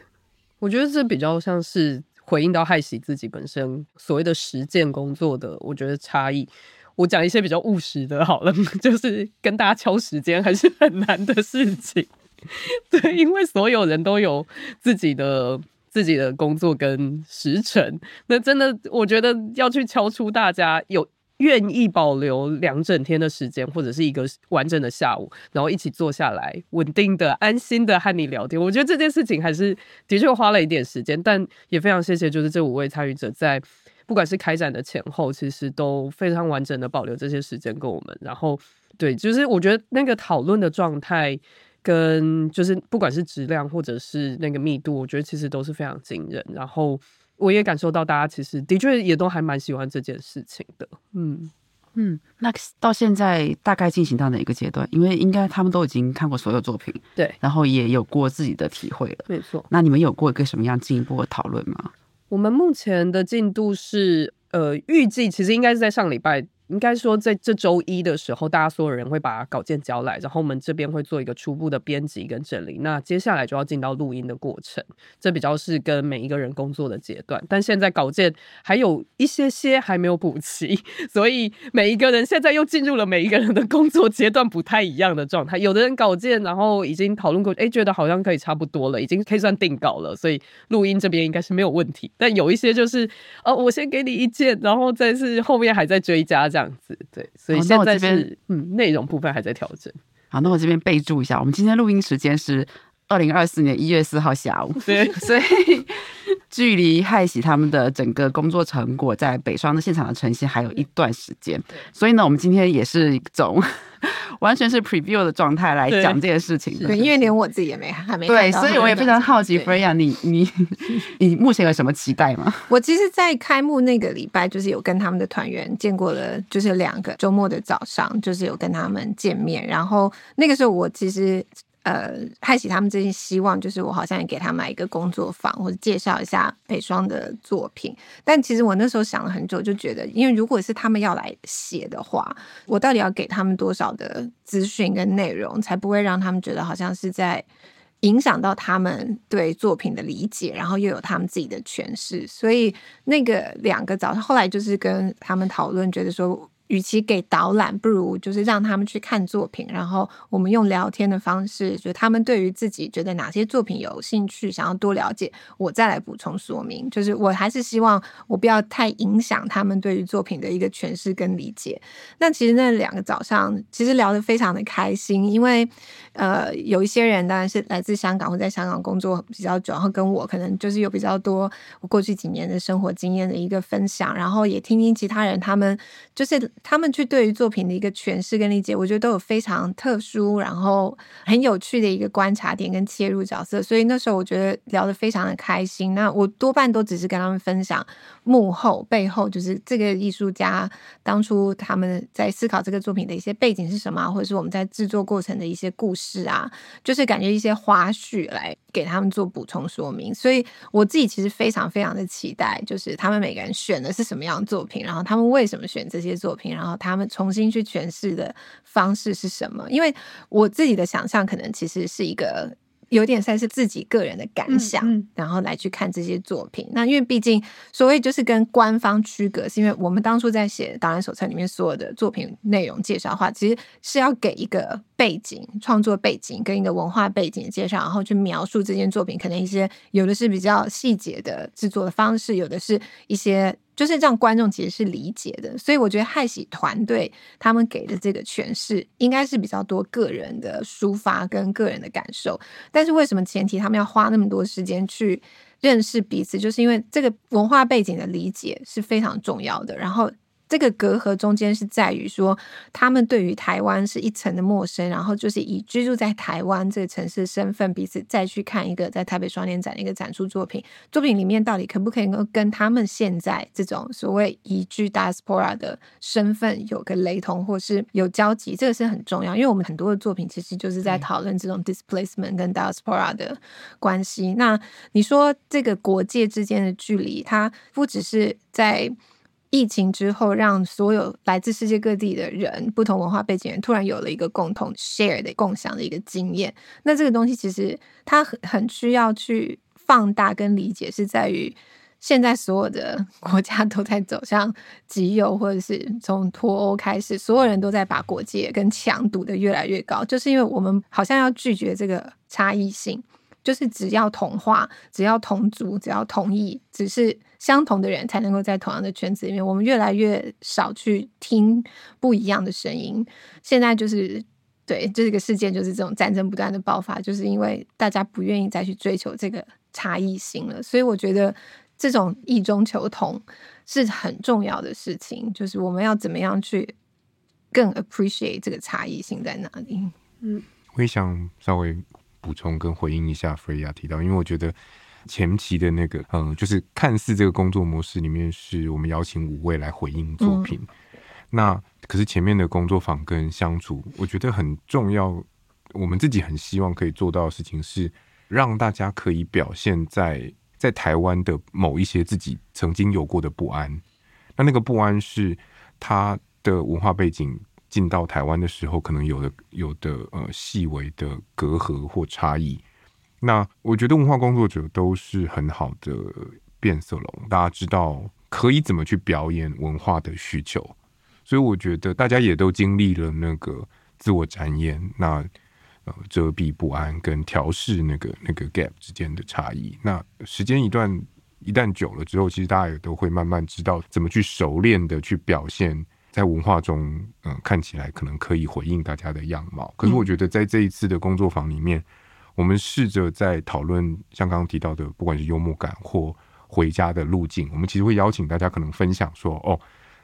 我觉得这比较像是回应到害喜自己本身所谓的实践工作的，我觉得差异。我讲一些比较务实的，好了，[LAUGHS] 就是跟大家敲时间还是很难的事情。[LAUGHS] 对，因为所有人都有自己的自己的工作跟时程，那真的我觉得要去敲出大家有。愿意保留两整天的时间，或者是一个完整的下午，然后一起坐下来，稳定的、安心的和你聊天。我觉得这件事情还是的确花了一点时间，但也非常谢谢，就是这五位参与者在不管是开展的前后，其实都非常完整的保留这些时间跟我们。然后，对，就是我觉得那个讨论的状态跟就是不管是质量或者是那个密度，我觉得其实都是非常惊人。然后。我也感受到大家其实的确也都还蛮喜欢这件事情的，嗯
嗯。那到现在大概进行到哪一个阶段？因为应该他们都已经看过所有作品，
对，
然后也有过自己的体会了，
没错。
那你们有过一个什么样进一步的讨论吗？
我们目前的进度是，呃，预计其实应该是在上礼拜应该说，在这周一的时候，大家所有人会把稿件交来，然后我们这边会做一个初步的编辑跟整理。那接下来就要进到录音的过程，这比较是跟每一个人工作的阶段。但现在稿件还有一些些还没有补齐，[LAUGHS] 所以每一个人现在又进入了每一个人的工作阶段不太一样的状态。有的人稿件然后已经讨论过，哎，觉得好像可以差不多了，已经可以算定稿了，所以录音这边应该是没有问题。但有一些就是，呃，我先给你意见，然后再是后面还在追加。这样子对，所以现在是嗯，内容部分还在调整。
好，那我这边备注一下，我们今天录音时间是二零二四年一月四号下午，
对，
所以距离害喜他们的整个工作成果在北双的现场的呈现还有一段时间，所以呢，我们今天也是一种。[LAUGHS] 完全是 preview 的状态来讲这件事情的，
对，因为连我自己也没还没
对，所以我也非常好奇，Freya，你你你目前有什么期待吗？
我其实，在开幕那个礼拜，就是有跟他们的团员见过了，就是两个周末的早上，就是有跟他们见面，然后那个时候我其实。呃，害喜他们最近希望就是我好像也给他买一个工作坊，或者介绍一下北双的作品。但其实我那时候想了很久，就觉得，因为如果是他们要来写的话，我到底要给他们多少的资讯跟内容，才不会让他们觉得好像是在影响到他们对作品的理解，然后又有他们自己的诠释。所以那个两个早上，后来就是跟他们讨论，觉得说。与其给导览，不如就是让他们去看作品，然后我们用聊天的方式，就他们对于自己觉得哪些作品有兴趣，想要多了解，我再来补充说明。就是我还是希望我不要太影响他们对于作品的一个诠释跟理解。那其实那两个早上其实聊得非常的开心，因为呃有一些人当然是来自香港或在香港工作比较久，然后跟我可能就是有比较多我过去几年的生活经验的一个分享，然后也听听其他人他们就是。他们去对于作品的一个诠释跟理解，我觉得都有非常特殊，然后很有趣的一个观察点跟切入角色，所以那时候我觉得聊得非常的开心。那我多半都只是跟他们分享幕后背后，就是这个艺术家当初他们在思考这个作品的一些背景是什么，或者是我们在制作过程的一些故事啊，就是感觉一些花絮来给他们做补充说明。所以我自己其实非常非常的期待，就是他们每个人选的是什么样的作品，然后他们为什么选这些作品。然后他们重新去诠释的方式是什么？因为我自己的想象可能其实是一个。有点算是自己个人的感想，嗯嗯、然后来去看这些作品。那因为毕竟所谓就是跟官方区隔，是因为我们当初在写导览手册里面所有的作品内容介绍的话，其实是要给一个背景、创作背景跟一个文化背景的介绍，然后去描述这件作品。可能一些有的是比较细节的制作的方式，有的是一些。就是让观众其实是理解的，所以我觉得害喜团队他们给的这个诠释，应该是比较多个人的抒发跟个人的感受。但是为什么前提他们要花那么多时间去认识彼此？就是因为这个文化背景的理解是非常重要的。然后。这个隔阂中间是在于说，他们对于台湾是一层的陌生，然后就是以居住在台湾这个城市的身份，彼此再去看一个在台北双年展的一个展出作品，作品里面到底可不可以够跟他们现在这种所谓移居 diaspora 的身份有个雷同，或是有交集，这个是很重要，因为我们很多的作品其实就是在讨论这种 displacement 跟 diaspora 的关系。那你说这个国界之间的距离，它不只是在。疫情之后，让所有来自世界各地的人、不同文化背景人突然有了一个共同 share 的共享的一个经验。那这个东西其实它很很需要去放大跟理解，是在于现在所有的 [LAUGHS] 国家都在走向极右，或者是从脱欧开始，所有人都在把国界跟墙堵得越来越高，就是因为我们好像要拒绝这个差异性。就是只要同化，只要同族，只要同意，只是相同的人才能够在同样的圈子里面。我们越来越少去听不一样的声音。现在就是对，这个事件就是这种战争不断的爆发，就是因为大家不愿意再去追求这个差异性了。所以我觉得这种异中求同是很重要的事情。就是我们要怎么样去更 appreciate 这个差异性在哪里？嗯，
我也想稍微。补充跟回应一下，Freya 提到，因为我觉得前期的那个，嗯，就是看似这个工作模式里面是我们邀请五位来回应作品，嗯、那可是前面的工作坊跟相处，我觉得很重要。我们自己很希望可以做到的事情是，让大家可以表现在在台湾的某一些自己曾经有过的不安。那那个不安是他的文化背景进到台湾的时候，可能有的有的呃细微的隔阂或差异。那我觉得文化工作者都是很好的变色龙，大家知道可以怎么去表演文化的需求，所以我觉得大家也都经历了那个自我展演，那呃遮蔽不安跟调试那个那个 gap 之间的差异。那时间一段一旦久了之后，其实大家也都会慢慢知道怎么去熟练的去表现在文化中，嗯、呃，看起来可能可以回应大家的样貌。可是我觉得在这一次的工作坊里面。我们试着在讨论像刚刚提到的，不管是幽默感或回家的路径，我们其实会邀请大家可能分享说：哦，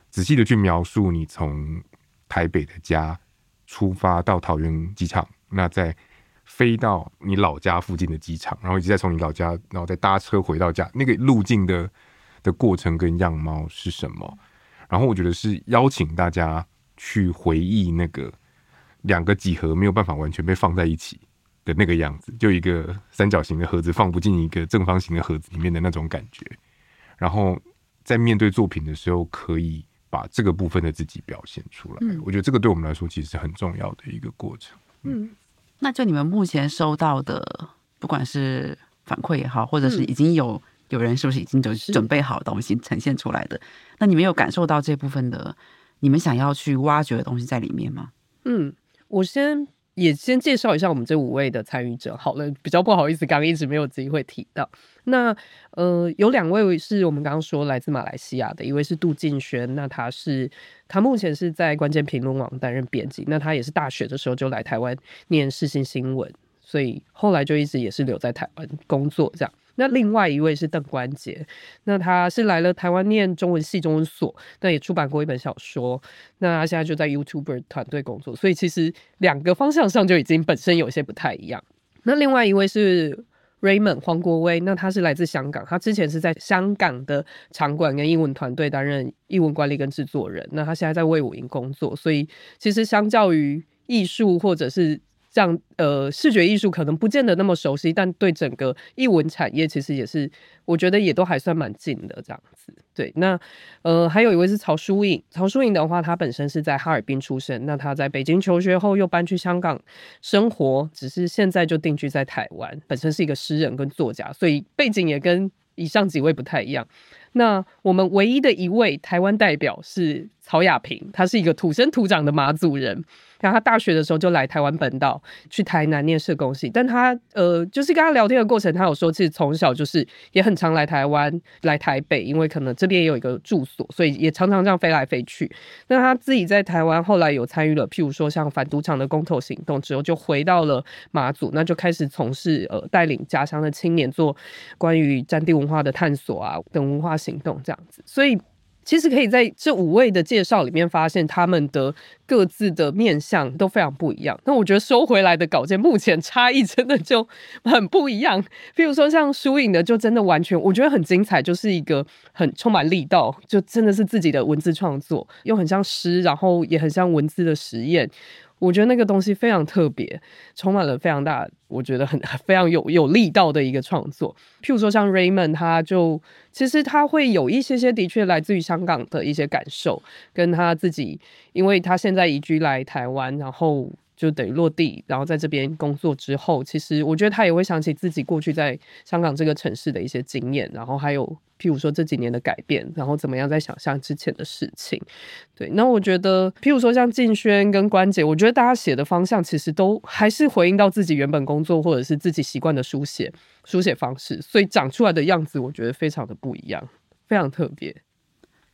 仔细的去描述你从台北的家出发到桃园机场，那再飞到你老家附近的机场，然后一直再从你老家，然后再搭车回到家，那个路径的的过程跟样貌是什么？然后我觉得是邀请大家去回忆那个两个几何没有办法完全被放在一起。的那个样子，就一个三角形的盒子放不进一个正方形的盒子里面的那种感觉，然后在面对作品的时候，可以把这个部分的自己表现出来。嗯，我觉得这个对我们来说其实是很重要的一个过程。嗯，那就你们目前收到的，不管是反馈也好，或者是已经有有人是不是已经就准备好东西呈现出来的，那你们有感受到这部分的你们想要去挖掘的东西在里面吗？
嗯，我先。也先介绍一下我们这五位的参与者好了，比较不好意思，刚一直没有机会提到。那呃，有两位是我们刚刚说来自马来西亚的，一位是杜敬轩，那他是他目前是在关键评论网担任编辑，那他也是大学的时候就来台湾念世新新闻，所以后来就一直也是留在台湾工作这样。那另外一位是邓关杰，那他是来了台湾念中文系中文所，那也出版过一本小说，那他现在就在 YouTuber 团队工作，所以其实两个方向上就已经本身有些不太一样。那另外一位是 Raymond 黄国威，那他是来自香港，他之前是在香港的场馆跟英文团队担任英文管理跟制作人，那他现在在魏武营工作，所以其实相较于艺术或者是。像呃视觉艺术可能不见得那么熟悉，但对整个艺文产业其实也是，我觉得也都还算蛮近的这样子。对，那呃还有一位是曹淑颖，曹淑颖的话，他本身是在哈尔滨出生，那他在北京求学后又搬去香港生活，只是现在就定居在台湾。本身是一个诗人跟作家，所以背景也跟以上几位不太一样。那我们唯一的一位台湾代表是曹雅平，他是一个土生土长的马祖人。然后他大学的时候就来台湾本岛，去台南念社工系。但他呃，就是跟他聊天的过程，他有说，其实从小就是也很常来台湾、来台北，因为可能这边也有一个住所，所以也常常这样飞来飞去。那他自己在台湾后来有参与了，譬如说像反赌场的公投行动之后，就回到了马祖，那就开始从事呃带领家乡的青年做关于战地文化的探索啊等文化行动这样子，所以。其实可以在这五位的介绍里面发现，他们的各自的面相都非常不一样。那我觉得收回来的稿件目前差异真的就很不一样。比如说像输影的，就真的完全我觉得很精彩，就是一个很充满力道，就真的是自己的文字创作，又很像诗，然后也很像文字的实验。我觉得那个东西非常特别，充满了非常大，我觉得很非常有有力道的一个创作。譬如说像 Raymond，他就其实他会有一些些的确来自于香港的一些感受，跟他自己，因为他现在移居来台湾，然后。就等于落地，然后在这边工作之后，其实我觉得他也会想起自己过去在香港这个城市的一些经验，然后还有譬如说这几年的改变，然后怎么样在想象之前的事情。对，那我觉得譬如说像静轩跟关杰，我觉得大家写的方向其实都还是回应到自己原本工作或者是自己习惯的书写书写方式，所以长出来的样子我觉得非常的不一样，非常特别。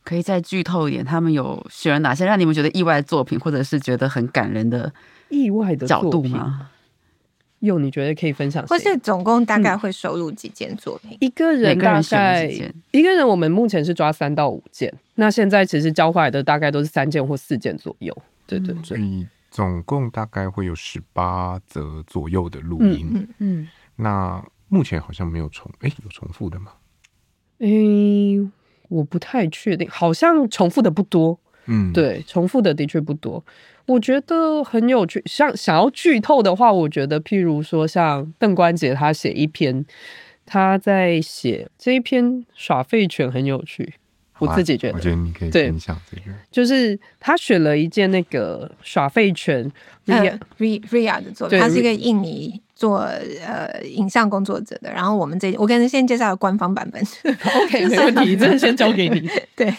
可以再剧透一点，他们有选了哪些让你们觉得意外的作品，或者是觉得很感人的？
意外的角度吗？有你觉得可以分享？
或是总共大概会收录几件作品？嗯、
一个人大概一个人，我们目前是抓三到五件。那现在其实交回来的大概都是三件或四件左右。对对对，
所以总共大概会有十八则左右的录音。嗯，嗯，那目前好像没有重，哎、欸，有重复的吗？
哎、欸，我不太确定，好像重复的不多。嗯，对，重复的的确不多。我觉得很有趣，像想要剧透的话，我觉得譬如说像邓关杰他写一篇，他在写这一篇耍废犬很有趣。我自己觉得，
我觉得你可以分享这个，
就是他选了一件那个耍废犬
Ria Ria 的作品，他是一个印尼。做呃影像工作者的，然后我们这我跟人先介绍官方版本，[LAUGHS]
OK 没问题，[LAUGHS] 这先交给你。[LAUGHS]
对，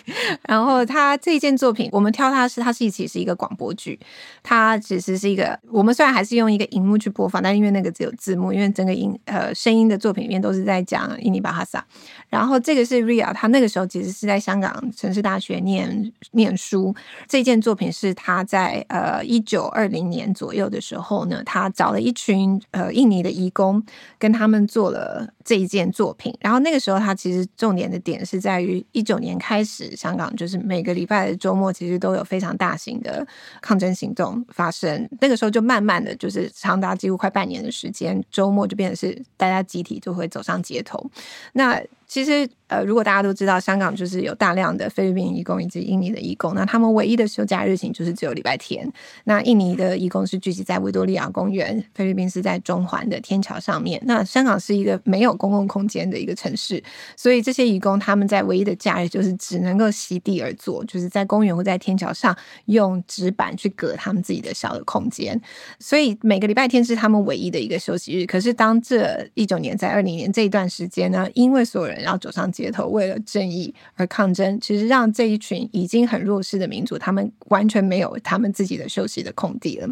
然后他这一件作品，我们挑它是它是其实是一个广播剧，它其实是一个我们虽然还是用一个荧幕去播放，但因为那个只有字幕，因为整个音呃声音的作品里面都是在讲印尼巴哈萨。然后这个是 Ria，他那个时候其实是在香港城市大学念念书。这件作品是他在呃一九二零年左右的时候呢，他找了一群呃。印尼的义工跟他们做了这一件作品，然后那个时候他其实重点的点是在于一九年开始，香港就是每个礼拜的周末其实都有非常大型的抗争行动发生。那个时候就慢慢的就是长达几乎快半年的时间，周末就变成是大家集体就会走上街头。那其实，呃，如果大家都知道，香港就是有大量的菲律宾义工以及印尼的义工，那他们唯一的休假日情就是只有礼拜天。那印尼的义工是聚集在维多利亚公园，菲律宾是在中环的天桥上面。那香港是一个没有公共空间的一个城市，所以这些义工他们在唯一的假日就是只能够席地而坐，就是在公园或在天桥上用纸板去隔他们自己的小的空间。所以每个礼拜天是他们唯一的一个休息日。可是当这一九年在二零年这一段时间呢，因为所有人然后走上街头，为了正义而抗争，其实让这一群已经很弱势的民族，他们完全没有他们自己的休息的空地了。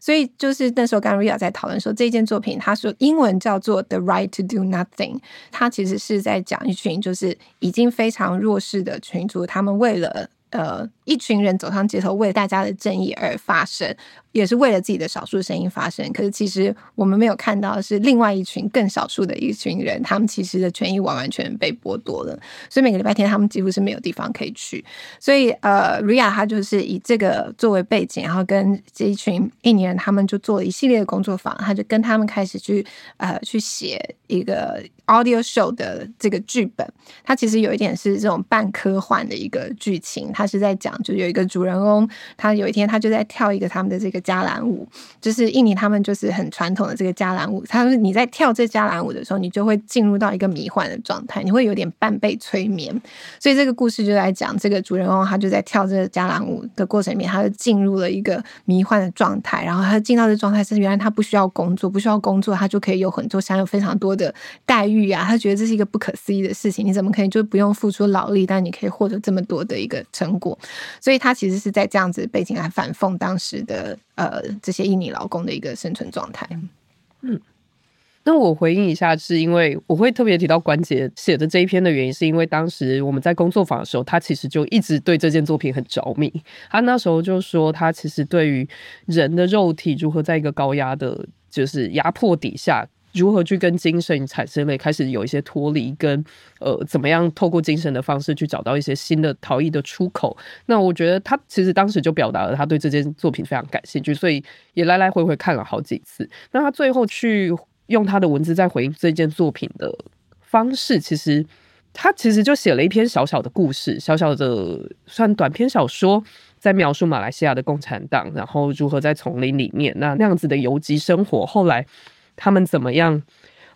所以，就是那时候，刚 Ria 在讨论说，这件作品，他说英文叫做《The Right to Do Nothing》，他其实是在讲一群就是已经非常弱势的群族，他们为了呃一群人走上街头，为大家的正义而发声。也是为了自己的少数声音发声，可是其实我们没有看到的是另外一群更少数的一群人，他们其实的权益完完全被剥夺了。所以每个礼拜天他们几乎是没有地方可以去。所以呃，Ria 他就是以这个作为背景，然后跟这一群印尼人他们就做了一系列的工作坊，他就跟他们开始去呃去写一个 audio show 的这个剧本。它其实有一点是这种半科幻的一个剧情，他是在讲就有一个主人翁，他有一天他就在跳一个他们的这个。加兰舞就是印尼，他们就是很传统的这个加兰舞。他说你在跳这加兰舞的时候，你就会进入到一个迷幻的状态，你会有点半被催眠。所以这个故事就在讲这个主人公，他就在跳这个加兰舞的过程里面，他就进入了一个迷幻的状态。然后他进到这状态是原来他不需要工作，不需要工作，他就可以有很多享有非常多的待遇啊。他觉得这是一个不可思议的事情，你怎么可以就不用付出劳力，但你可以获得这么多的一个成果？所以他其实是在这样子背景来反讽当时的。呃，这些印尼劳工的一个生存状态。
嗯，那我回应一下，是因为我会特别提到关杰写的这一篇的原因，是因为当时我们在工作坊的时候，他其实就一直对这件作品很着迷。他那时候就说，他其实对于人的肉体如何在一个高压的，就是压迫底下。如何去跟精神产生了开始有一些脱离，跟呃怎么样透过精神的方式去找到一些新的逃逸的出口？那我觉得他其实当时就表达了他对这件作品非常感兴趣，所以也来来回回看了好几次。那他最后去用他的文字在回应这件作品的方式，其实他其实就写了一篇小小的故事，小小的算短篇小说，在描述马来西亚的共产党，然后如何在丛林里面那那样子的游击生活，后来。他们怎么样？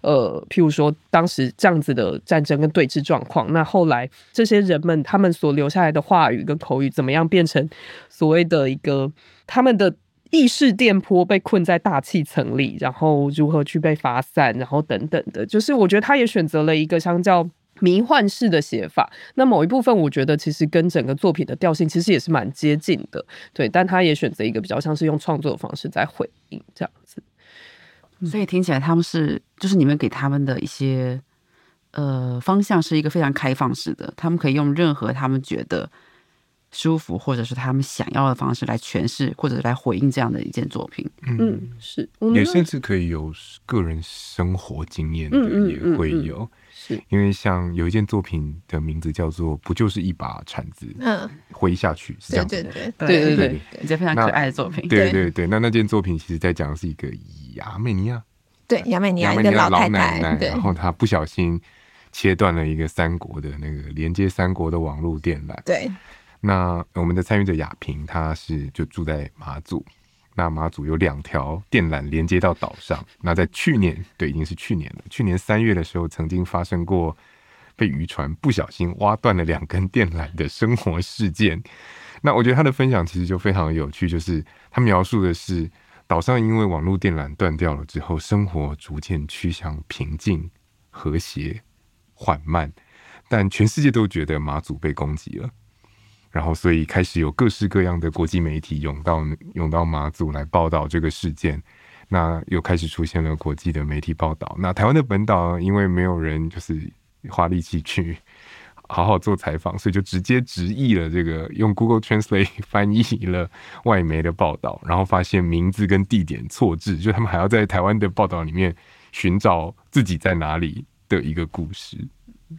呃，譬如说，当时这样子的战争跟对峙状况，那后来这些人们他们所留下来的话语跟口语，怎么样变成所谓的一个他们的意识电波被困在大气层里，然后如何去被发散，然后等等的，就是我觉得他也选择了一个相较迷幻式的写法。那某一部分，我觉得其实跟整个作品的调性其实也是蛮接近的，对。但他也选择一个比较像是用创作的方式在回应这样子。
所以听起来他们是，就是你们给他们的一些呃方向是一个非常开放式的，他们可以用任何他们觉得舒服或者是他们想要的方式来诠释或者来回应这样的一件作品。
嗯，是，
也甚至可以有个人生活经验的，也会有。嗯嗯嗯嗯。
是。
因为像有一件作品的名字叫做“不就是一把铲子”，嗯，挥下去是这样子的，
对对
对对。对对，
一件非常可爱的作品。
对对对，那那件作品其实在讲的是一个亚美尼亚，
对亚美尼亚一个老太太，
然后她不小心切断了一个三国的那个连接三国的网络电缆。
对，
那我们的参与者亚平，他是就住在马祖。那马祖有两条电缆连接到岛上。那在去年，对，已经是去年了。去年三月的时候，曾经发生过被渔船不小心挖断了两根电缆的生活事件。那我觉得他的分享其实就非常有趣，就是他描述的是岛上因为网络电缆断掉了之后，生活逐渐趋向平静、和谐、缓慢，但全世界都觉得马祖被攻击了。然后，所以开始有各式各样的国际媒体涌到涌到马祖来报道这个事件。那又开始出现了国际的媒体报道。那台湾的本岛因为没有人就是花力气去好好做采访，所以就直接直译了这个，用 Google Translate [LAUGHS] 翻译了外媒的报道，然后发现名字跟地点错置，就他们还要在台湾的报道里面寻找自己在哪里的一个故事。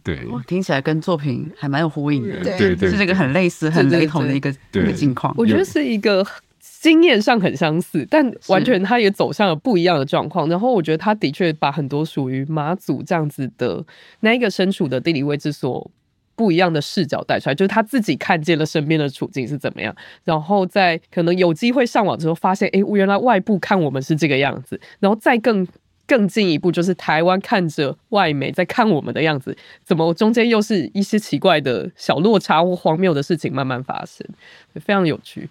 对，
听起来跟作品还蛮有呼应的，
对对，
是这个很类似、很雷同的一个一个境况。
我觉得是一个经验上很相似，但完全它也走向了不一样的状况。然后我觉得他的确把很多属于马祖这样子的那一个身处的地理位置所不一样的视角带出来，就是他自己看见了身边的处境是怎么样，然后在可能有机会上网之后发现，哎，原来外部看我们是这个样子，然后再更。更进一步，就是台湾看着外媒在看我们的样子，怎么中间又是一些奇怪的小落差或荒谬的事情慢慢发生，非常有趣。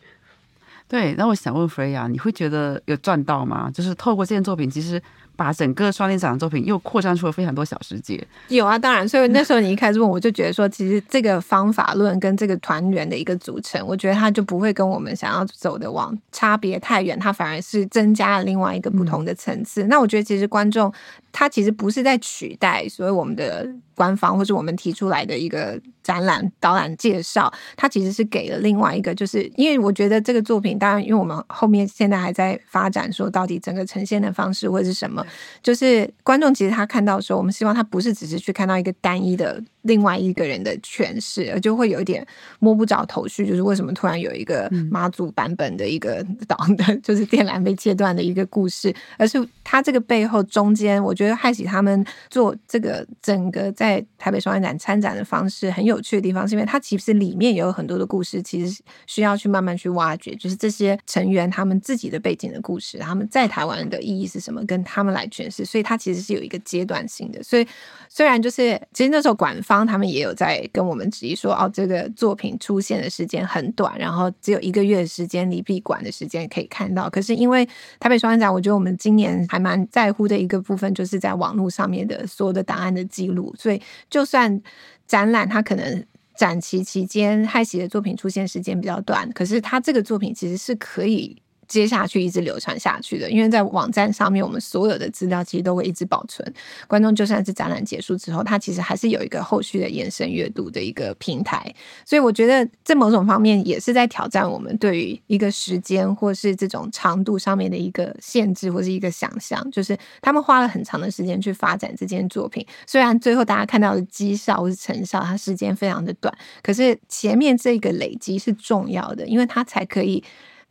对，那我想问 Freya，你会觉得有赚到吗？就是透过这件作品，其实。把整个双年展的作品又扩张出了非常多小世界。
有啊，当然，所以那时候你一开始问，我就觉得说，其实这个方法论跟这个团员的一个组成，我觉得它就不会跟我们想要走的往差别太远，它反而是增加了另外一个不同的层次。嗯。那我觉得其实观众他其实不是在取代所以我们的官方或是我们提出来的一个展览导览介绍，他其实是给了另外一个，就是因为我觉得这个作品，当然因为我们后面现在还在发展，说到底整个呈现的方式或者是什么。就是观众其实他看到的时候，我们希望他不是只是去看到一个单一的另外一个人的诠释，而就会有一点摸不着头绪。就是为什么突然有一个妈祖版本的一个岛的，[LAUGHS] 就是电缆被切断的一个故事，而是他这个背后中间，我觉得害喜他们做这个整个在台北双年展参展的方式很有趣的地方，是因为它其实里面也有很多的故事，其实需要去慢慢去挖掘，就是这些成员他们自己的背景的故事，他们在台湾的意义是什么，跟他们来诠释，所以它其实是有一个阶段性的。所以虽然就是其实那时候管方他们也有在跟我们质疑说，哦，这个作品出现的时间很短，然后只有一个月的时间离闭馆的时间可以看到。可是因为台北双年展，我觉得我们今年还蛮在乎的一个部分，就是在网络上面的所有的档案的记录。所以就算展览它可能展期期间害喜的作品出现时间比较短，可是它这个作品其实是可以。接下去一直流传下去的，因为在网站上面，我们所有的资料其实都会一直保存。观众就算是展览结束之后，他其实还是有一个后续的延伸阅读的一个平台。所以我觉得，在某种方面也是在挑战我们对于一个时间或是这种长度上面的一个限制或是一个想象。就是他们花了很长的时间去发展这件作品，虽然最后大家看到的绩效或是成效，它时间非常的短，可是前面这个累积是重要的，因为它才可以。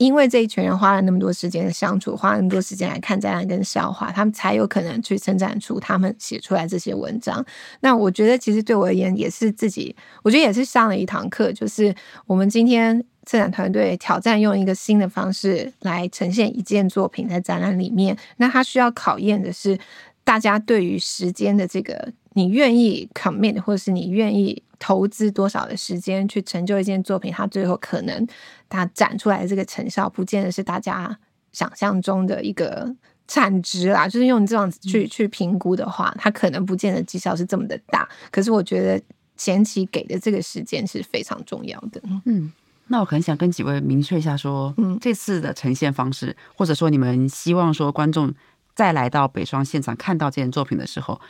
因为这一群人花了那么多时间的相处，花了那么多时间来看展览跟消化，他们才有可能去生产出他们写出来这些文章。那我觉得，其实对我而言，也是自己，我觉得也是上了一堂课，就是我们今天策展团队挑战用一个新的方式来呈现一件作品在展览里面。那它需要考验的是大家对于时间的这个，你愿意 commit，或者是你愿意。投资多少的时间去成就一件作品，它最后可能它展出来的这个成效，不见得是大家想象中的一个产值啦。就是用这样子去去评估的话，它可能不见得绩效是这么的大。可是我觉得前期给的这个时间是非常重要的。
嗯，那我可能想跟几位明确一下说，嗯，这次的呈现方式，或者说你们希望说观众再来到北双现场看到这件作品的时候。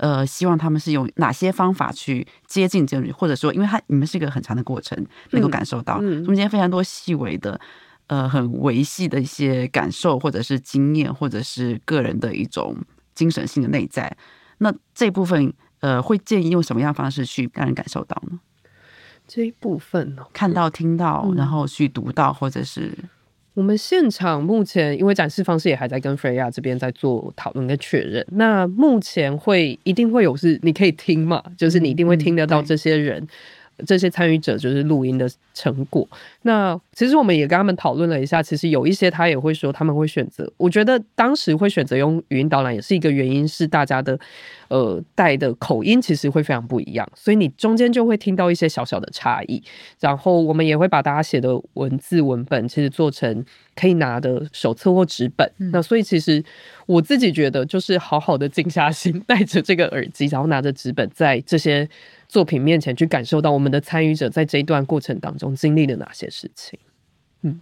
呃，希望他们是用哪些方法去接近这里，或者说，因为他你们是一个很长的过程，能够感受到中间非常多细微的，呃，很维系的一些感受，或者是经验，或者是个人的一种精神性的内在。那这部分，呃，会建议用什么样的方式去让人感受到呢？
这一部分呢，
看到、听到，然后去读到，或者是。
我们现场目前因为展示方式也还在跟 Freya 这边在做讨论跟确认。那目前会一定会有是你可以听嘛，就是你一定会听得到这些人，这些参与者就是录音的成果。那其实我们也跟他们讨论了一下，其实有一些他也会说他们会选择。我觉得当时会选择用语音导览也是一个原因，是大家的呃带的口音其实会非常不一样，所以你中间就会听到一些小小的差异。然后我们也会把大家写的文字文本其实做成可以拿的手册或纸本。嗯、那所以其实我自己觉得就是好好的静下心，[LAUGHS] 带着这个耳机，然后拿着纸本在这些。作品面前去感受到我们的参与者在这一段过程当中经历了哪些事情。嗯，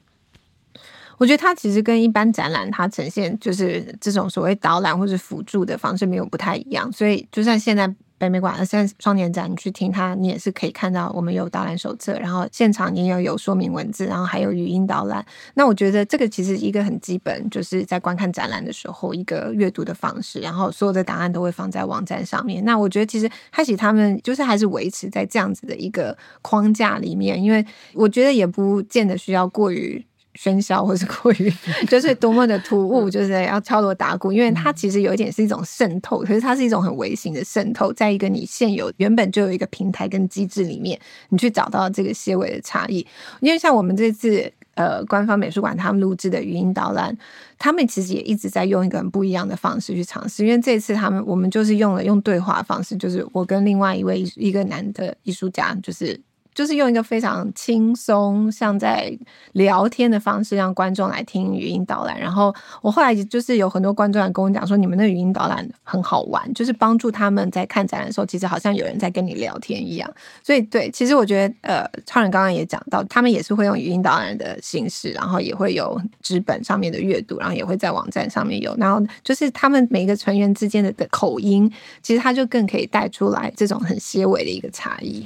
我觉得它其实跟一般展览它呈现就是这种所谓导览或者辅助的方式没有不太一样，所以就算现在。北美馆的现在双年展，你去听它，你也是可以看到我们有导览手册，然后现场你也有有说明文字，然后还有语音导览。那我觉得这个其实一个很基本，就是在观看展览的时候一个阅读的方式，然后所有的档案都会放在网站上面。那我觉得其实开启他们就是还是维持在这样子的一个框架里面，因为我觉得也不见得需要过于。喧嚣 [LAUGHS] 或是过于，[LAUGHS] 就是多么的突兀，就是要敲锣打鼓，因为它其实有一点是一种渗透，可是它是一种很微型的渗透，在一个你现有原本就有一个平台跟机制里面，你去找到这个些微的差异。因为像我们这次呃官方美术馆他们录制的语音导览，他们其实也一直在用一个很不一样的方式去尝试。因为这次他们我们就是用了用对话方式，就是我跟另外一位一个男的艺术家，就是。就是用一个非常轻松，像在聊天的方式，让观众来听语音导览。然后我后来就是有很多观众来跟我讲说，你们的语音导览很好玩，就是帮助他们在看展览的时候，其实好像有人在跟你聊天一样。所以对，其实我觉得，呃，超人刚刚也讲到，他们也是会用语音导览的形式，然后也会有纸本上面的阅读，然后也会在网站上面有。然后就是他们每一个成员之间的的口音，其实他就更可以带出来这种很些微的一个差异。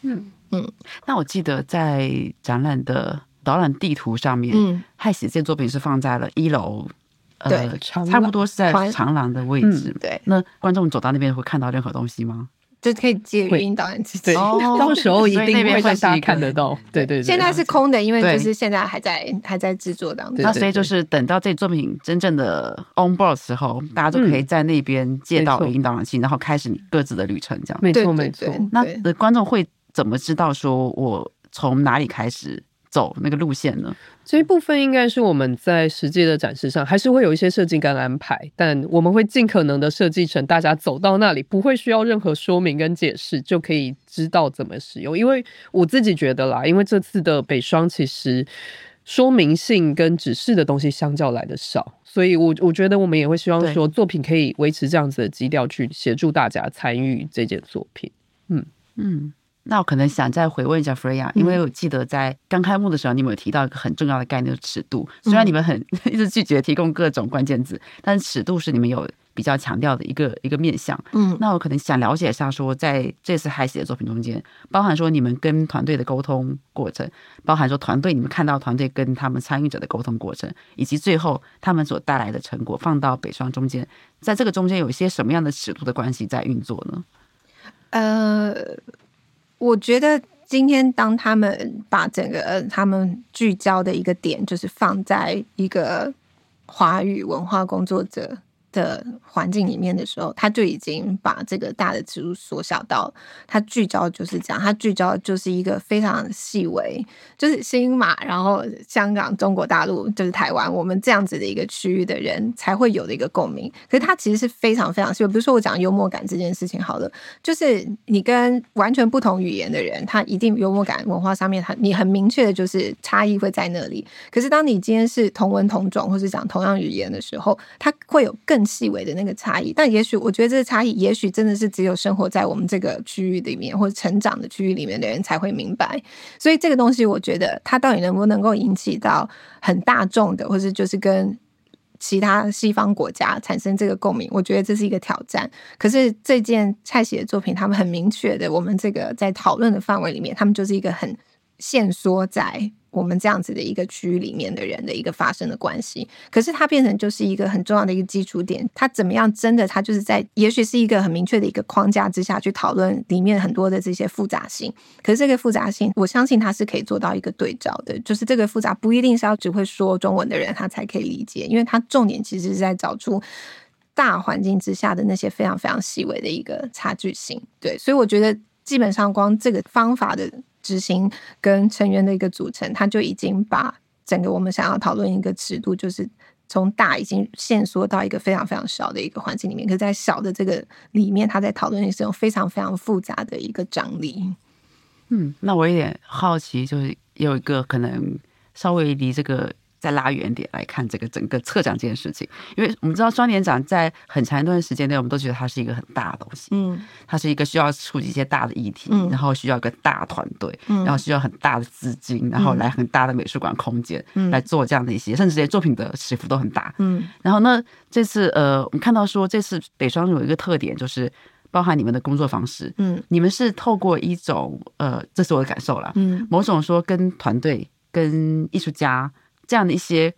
嗯。嗯，
那我记得在展览的导览地图上面，嗯，害喜这件作品是放在了一楼，
对
呃，差不多是在长廊的位置。
嗯、对，
那观众走到那边会看到任何东西吗？
就可以借语音导览器，对，
到时候一定会让大家看得到。对对对，
现在是空的，因为就是现在还在还在制作当中。
那所以就是等到这作品真正的 on board 时候，大家就可以在那边借到语音导览器，然后开始你各自的旅程，这样。
没错没错。
那观众会。怎么知道说我从哪里开始走那个路线呢？
这一部分应该是我们在实际的展示上还是会有一些设计跟安排，但我们会尽可能的设计成大家走到那里不会需要任何说明跟解释就可以知道怎么使用。因为我自己觉得啦，因为这次的北双其实说明性跟指示的东西相较来的少，所以我我觉得我们也会希望说作品可以维持这样子的基调去协助大家参与这件作品。嗯嗯。
那我可能想再回问一下 Freya，因为我记得在刚开幕的时候，你们有提到一个很重要的概念——尺度。虽然你们很 [LAUGHS] 一直拒绝提供各种关键字，但是尺度是你们有比较强调的一个一个面向。嗯，那我可能想了解一下，说在这次海喜的作品中间，包含说你们跟团队的沟通过程，包含说团队你们看到团队跟他们参与者的沟通过程，以及最后他们所带来的成果放到北双中间，在这个中间有一些什么样的尺度的关系在运作呢？
呃。我觉得今天当他们把整个他们聚焦的一个点，就是放在一个华语文化工作者的环境里面的时候，他就已经把这个大的尺度缩小到，他聚焦就是这样，他聚焦就是一个非常细微，就是新马，然后香港、中国大陆，就是台湾，我们这样子的一个区域的人才会有的一个共鸣。可是他其实是非常非常细微，比如说我讲幽默感这件事情，好了，就是你跟完全不同语言的人，他一定幽默感文化上面，他你很明确的就是差异会在那里。可是当你今天是同文同种，或是讲同样语言的时候，他会有更细微的那个差异，但也许我觉得这个差异，也许真的是只有生活在我们这个区域里面或者成长的区域里面的人才会明白。所以这个东西，我觉得它到底能不能够引起到很大众的，或是就是跟其他西方国家产生这个共鸣，我觉得这是一个挑战。可是这件蔡喜的作品，他们很明确的，我们这个在讨论的范围里面，他们就是一个很限缩在。我们这样子的一个区域里面的人的一个发生的关系，可是它变成就是一个很重要的一个基础点。它怎么样？真的，它就是在也许是一个很明确的一个框架之下去讨论里面很多的这些复杂性。可是这个复杂性，我相信它是可以做到一个对照的。就是这个复杂不一定是要只会说中文的人他才可以理解，因为它重点其实是在找出大环境之下的那些非常非常细微的一个差距性。对，所以我觉得。基本上光这个方法的执行跟成员的一个组成，他就已经把整个我们想要讨论一个尺度，就是从大已经限缩到一个非常非常小的一个环境里面。可是在小的这个里面，他在讨论的是用非常非常复杂的一个张力。
嗯，那我有点好奇，就是有一个可能稍微离这个。再拉远点来看这个整个策展这件事情，因为我们知道双年展在很长一段时间内，我们都觉得它是一个很大的东西，嗯，它是一个需要触及一些大的议题，嗯，然后需要一个大团队，嗯，然后需要很大的资金，然后来很大的美术馆空间，嗯，来做这样的一些，甚至这些作品的起伏都很大，嗯，然后呢，这次呃，我们看到说这次北双有一个特点，就是包含你们的工作方式，嗯，你们是透过一种呃，这是我的感受啦，嗯，某种说跟团队跟艺术家。这样的一些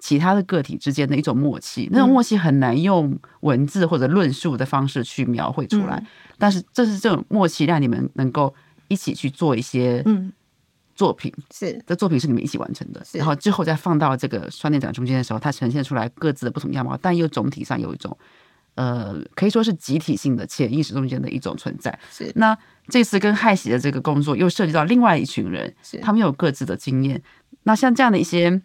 其他的个体之间的一种默契，那种默契很难用文字或者论述的方式去描绘出来。嗯、但是，这是这种默契让你们能够一起去做一些嗯作品。是，这作品是你们一起完成的。然后之后再放到这个双年展中间的时候，它呈现出来各自的不同样貌，但又总体上有一种呃，可以说是集体性的潜意识中间的一种存在。是。那这次跟害喜的这个工作又涉及到另外一群人，是他们有各自的经验。那像这样的一些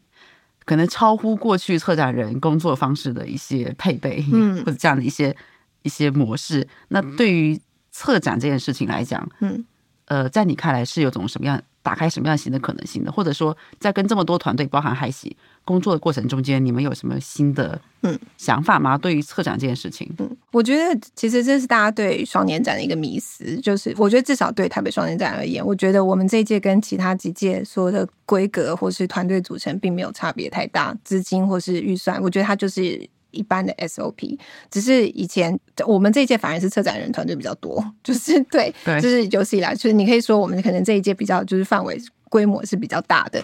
可能超乎过去策展人工作方式的一些配备，嗯，或者这样的一些一些模式，那对于策展这件事情来讲，嗯，呃，在你看来是有种什么样？打开什么样新的可能性的，或者说，在跟这么多团队，包含害喜工作的过程中间，你们有什么新的嗯想法吗？对于策展这件事情，
嗯，我觉得其实这是大家对双年展的一个迷思，就是我觉得至少对台北双年展而言，我觉得我们这一届跟其他几届所有的规格或是团队组成并没有差别太大，资金或是预算，我觉得它就是。一般的 SOP，只是以前我们这一届反而是策展人团队比较多，就是对，对，就是有史以来，就是你可以说我们可能这一届比较就是范围。规模是比较大的，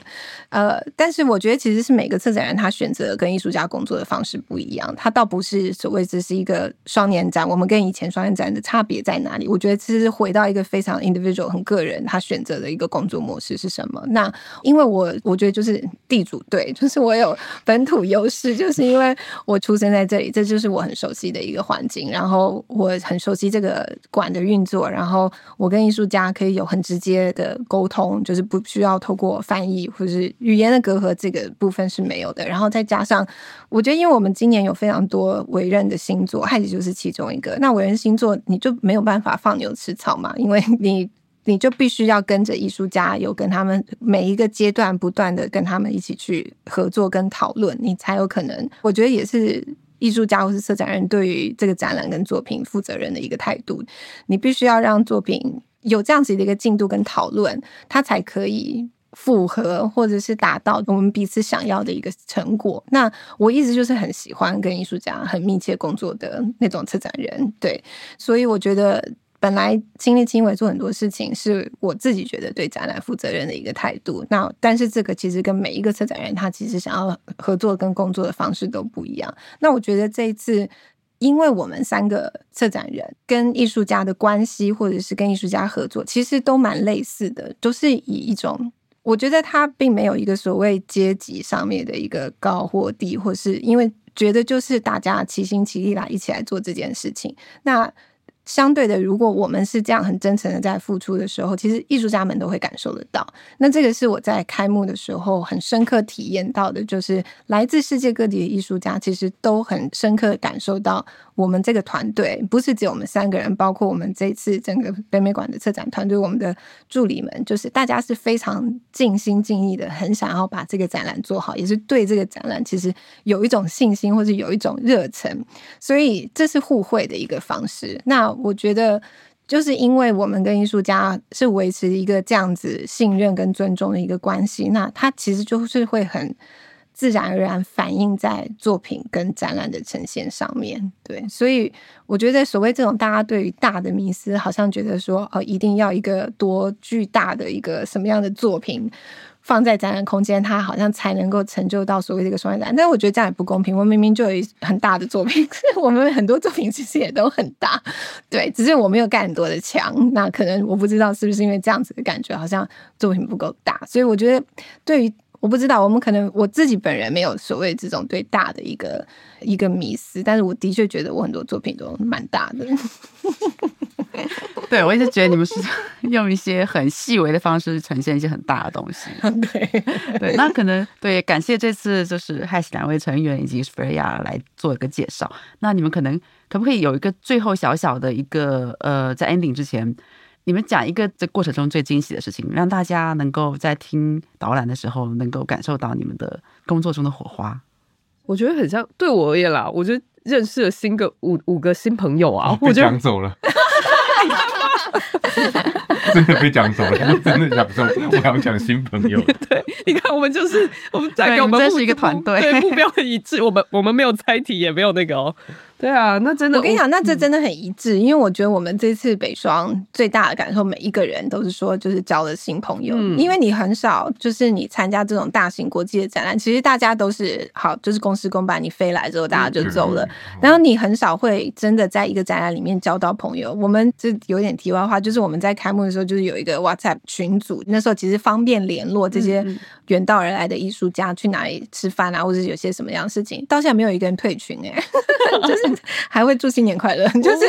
呃，但是我觉得其实是每个策展人他选择跟艺术家工作的方式不一样，他倒不是所谓这是一个双年展，我们跟以前双年展的差别在哪里？我觉得其实回到一个非常 individual 很个人，他选择的一个工作模式是什么？那因为我我觉得就是地主对，就是我有本土优势，就是因为我出生在这里，这就是我很熟悉的一个环境，然后我很熟悉这个馆的运作，然后我跟艺术家可以有很直接的沟通，就是不。需要透过翻译或是语言的隔阂，这个部分是没有的。然后再加上，我觉得，因为我们今年有非常多委任的星座，害喜就是其中一个。那委任星座，你就没有办法放牛吃草嘛？因为 [LAUGHS] 你你就必须要跟着艺术家，有跟他们每一个阶段不断的跟他们一起去合作跟讨论，你才有可能。我觉得也是艺术家或是策展人对于这个展览跟作品负责任的一个态度。你必须要让作品。有这样子的一个进度跟讨论，它才可以符合或者是达到我们彼此想要的一个成果。那我一直就是很喜欢跟艺术家很密切工作的那种策展人，对，所以我觉得本来亲力亲为做很多事情，是我自己觉得对展览负责任的一个态度。那但是这个其实跟每一个策展人他其实想要合作跟工作的方式都不一样。那我觉得这一次。因为我们三个策展人跟艺术家的关系，或者是跟艺术家合作，其实都蛮类似的，都是以一种，我觉得他并没有一个所谓阶级上面的一个高或低，或是因为觉得就是大家齐心齐力来一起来做这件事情。那相对的，如果我们是这样很真诚的在付出的时候，其实艺术家们都会感受得到。那这个是我在开幕的时候很深刻体验到的，就是来自世界各地的艺术家，其实都很深刻感受到我们这个团队不是只有我们三个人，包括我们这次整个北美馆的策展团队，我们的助理们，就是大家是非常尽心尽意的，很想要把这个展览做好，也是对这个展览其实有一种信心，或者有一种热忱，所以这是互惠的一个方式。那我觉得，就是因为我们跟艺术家是维持一个这样子信任跟尊重的一个关系，那它其实就是会很自然而然反映在作品跟展览的呈现上面。对，所以我觉得所谓这种大家对于大的迷思，好像觉得说哦，一定要一个多巨大的一个什么样的作品。放在展览空间，它好像才能够成就到所谓这个双年展。但我觉得这样也不公平。我明明就有一很大的作品，[LAUGHS] 我们很多作品其实也都很大，对，只是我没有盖很多的墙。那可能我不知道是不是因为这样子的感觉，好像作品不够大。所以我觉得，对于我不知道，我们可能我自己本人没有所谓这种对大的一个一个迷思，但是我的确觉得我很多作品都蛮大的。[LAUGHS]
对，我一直觉得你们是用一些很细微的方式呈现一些很大的东西。[LAUGHS]
对
对，那可能对，感谢这次就是 Hash 两位成员以及 Freya 来做一个介绍。那你们可能可不可以有一个最后小小的一个呃，在 ending 之前，你们讲一个这过程中最惊喜的事情，让大家能够在听导览的时候能够感受到你们的工作中的火花。
我觉得很像，对我而言啦，我觉得认识了新个五五个新朋友啊，
哦、[LAUGHS]
我就
讲走了。真的被讲走了，真的讲走了。我要讲新朋友。
对，你看，我们就是我们在给我们
这是一个团队，
对目标很一致。我们我们没有猜题，也没有那个哦。对啊，那真的，
我跟你讲，那这真的很一致，因为我觉得我们这次北双最大的感受，每一个人都是说，就是交了新朋友。嗯、因为你很少，就是你参加这种大型国际的展览，其实大家都是好，就是公事公办，你飞来之后大家就走了。嗯、然后你很少会真的在一个展览里面交到朋友。我们这有点题外话，就是我们在开幕的时候，就是有一个 WhatsApp 群组，那时候其实方便联络这些远道而来的艺术家去哪里吃饭啊，或者是有些什么样的事情。到现在没有一个人退群哎、欸，[LAUGHS] 就是。[LAUGHS] 还会祝新年快乐，[LAUGHS] 就是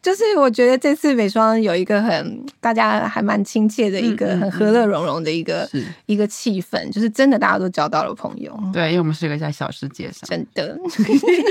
就是，我觉得这次美双有一个很大家还蛮亲切的一个很和乐融融的一个一个气氛，就是真的大家都交到了朋友。
对，因为我们是一个在小世界上，
真的。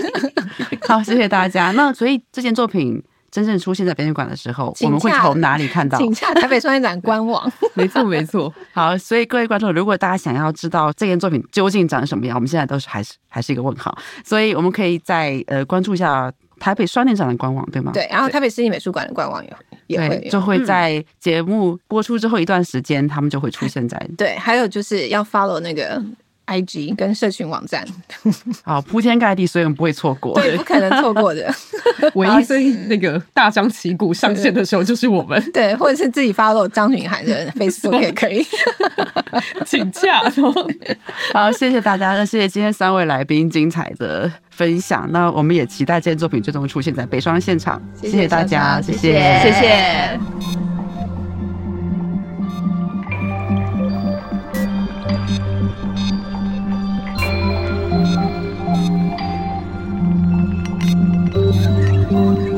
[LAUGHS]
好，谢谢大家。那所以这件作品真正出现在北美馆的时候，我们会从哪里看到？
请下台北双年展官网。[LAUGHS]
没错，没错。
好，所以各位观众，如果大家想要知道这件作品究竟长什么样，我们现在都是还是还是一个问号，所以我们可以再呃关注一下。台北双年展的官网对吗？
对，然后台北市立美术馆的官网也也会
就会在节目播出之后一段时间，他们就会出现在
对。还有就是要 follow 那个 IG 跟社群网站，[LAUGHS]
好铺天盖地，所以我们不会错过，
对，不可能错过的。[LAUGHS]
唯一所以那个大张旗鼓上线的时候就是我们，
对，或者是自己 follow 张昀涵的 [LAUGHS] Facebook 也可以，
请假。
好，谢谢大家，那谢谢今天三位来宾精彩的。分享，那我们也期待这件作品最终出现在北双现场。谢谢大家，谢谢，
谢谢。谢谢。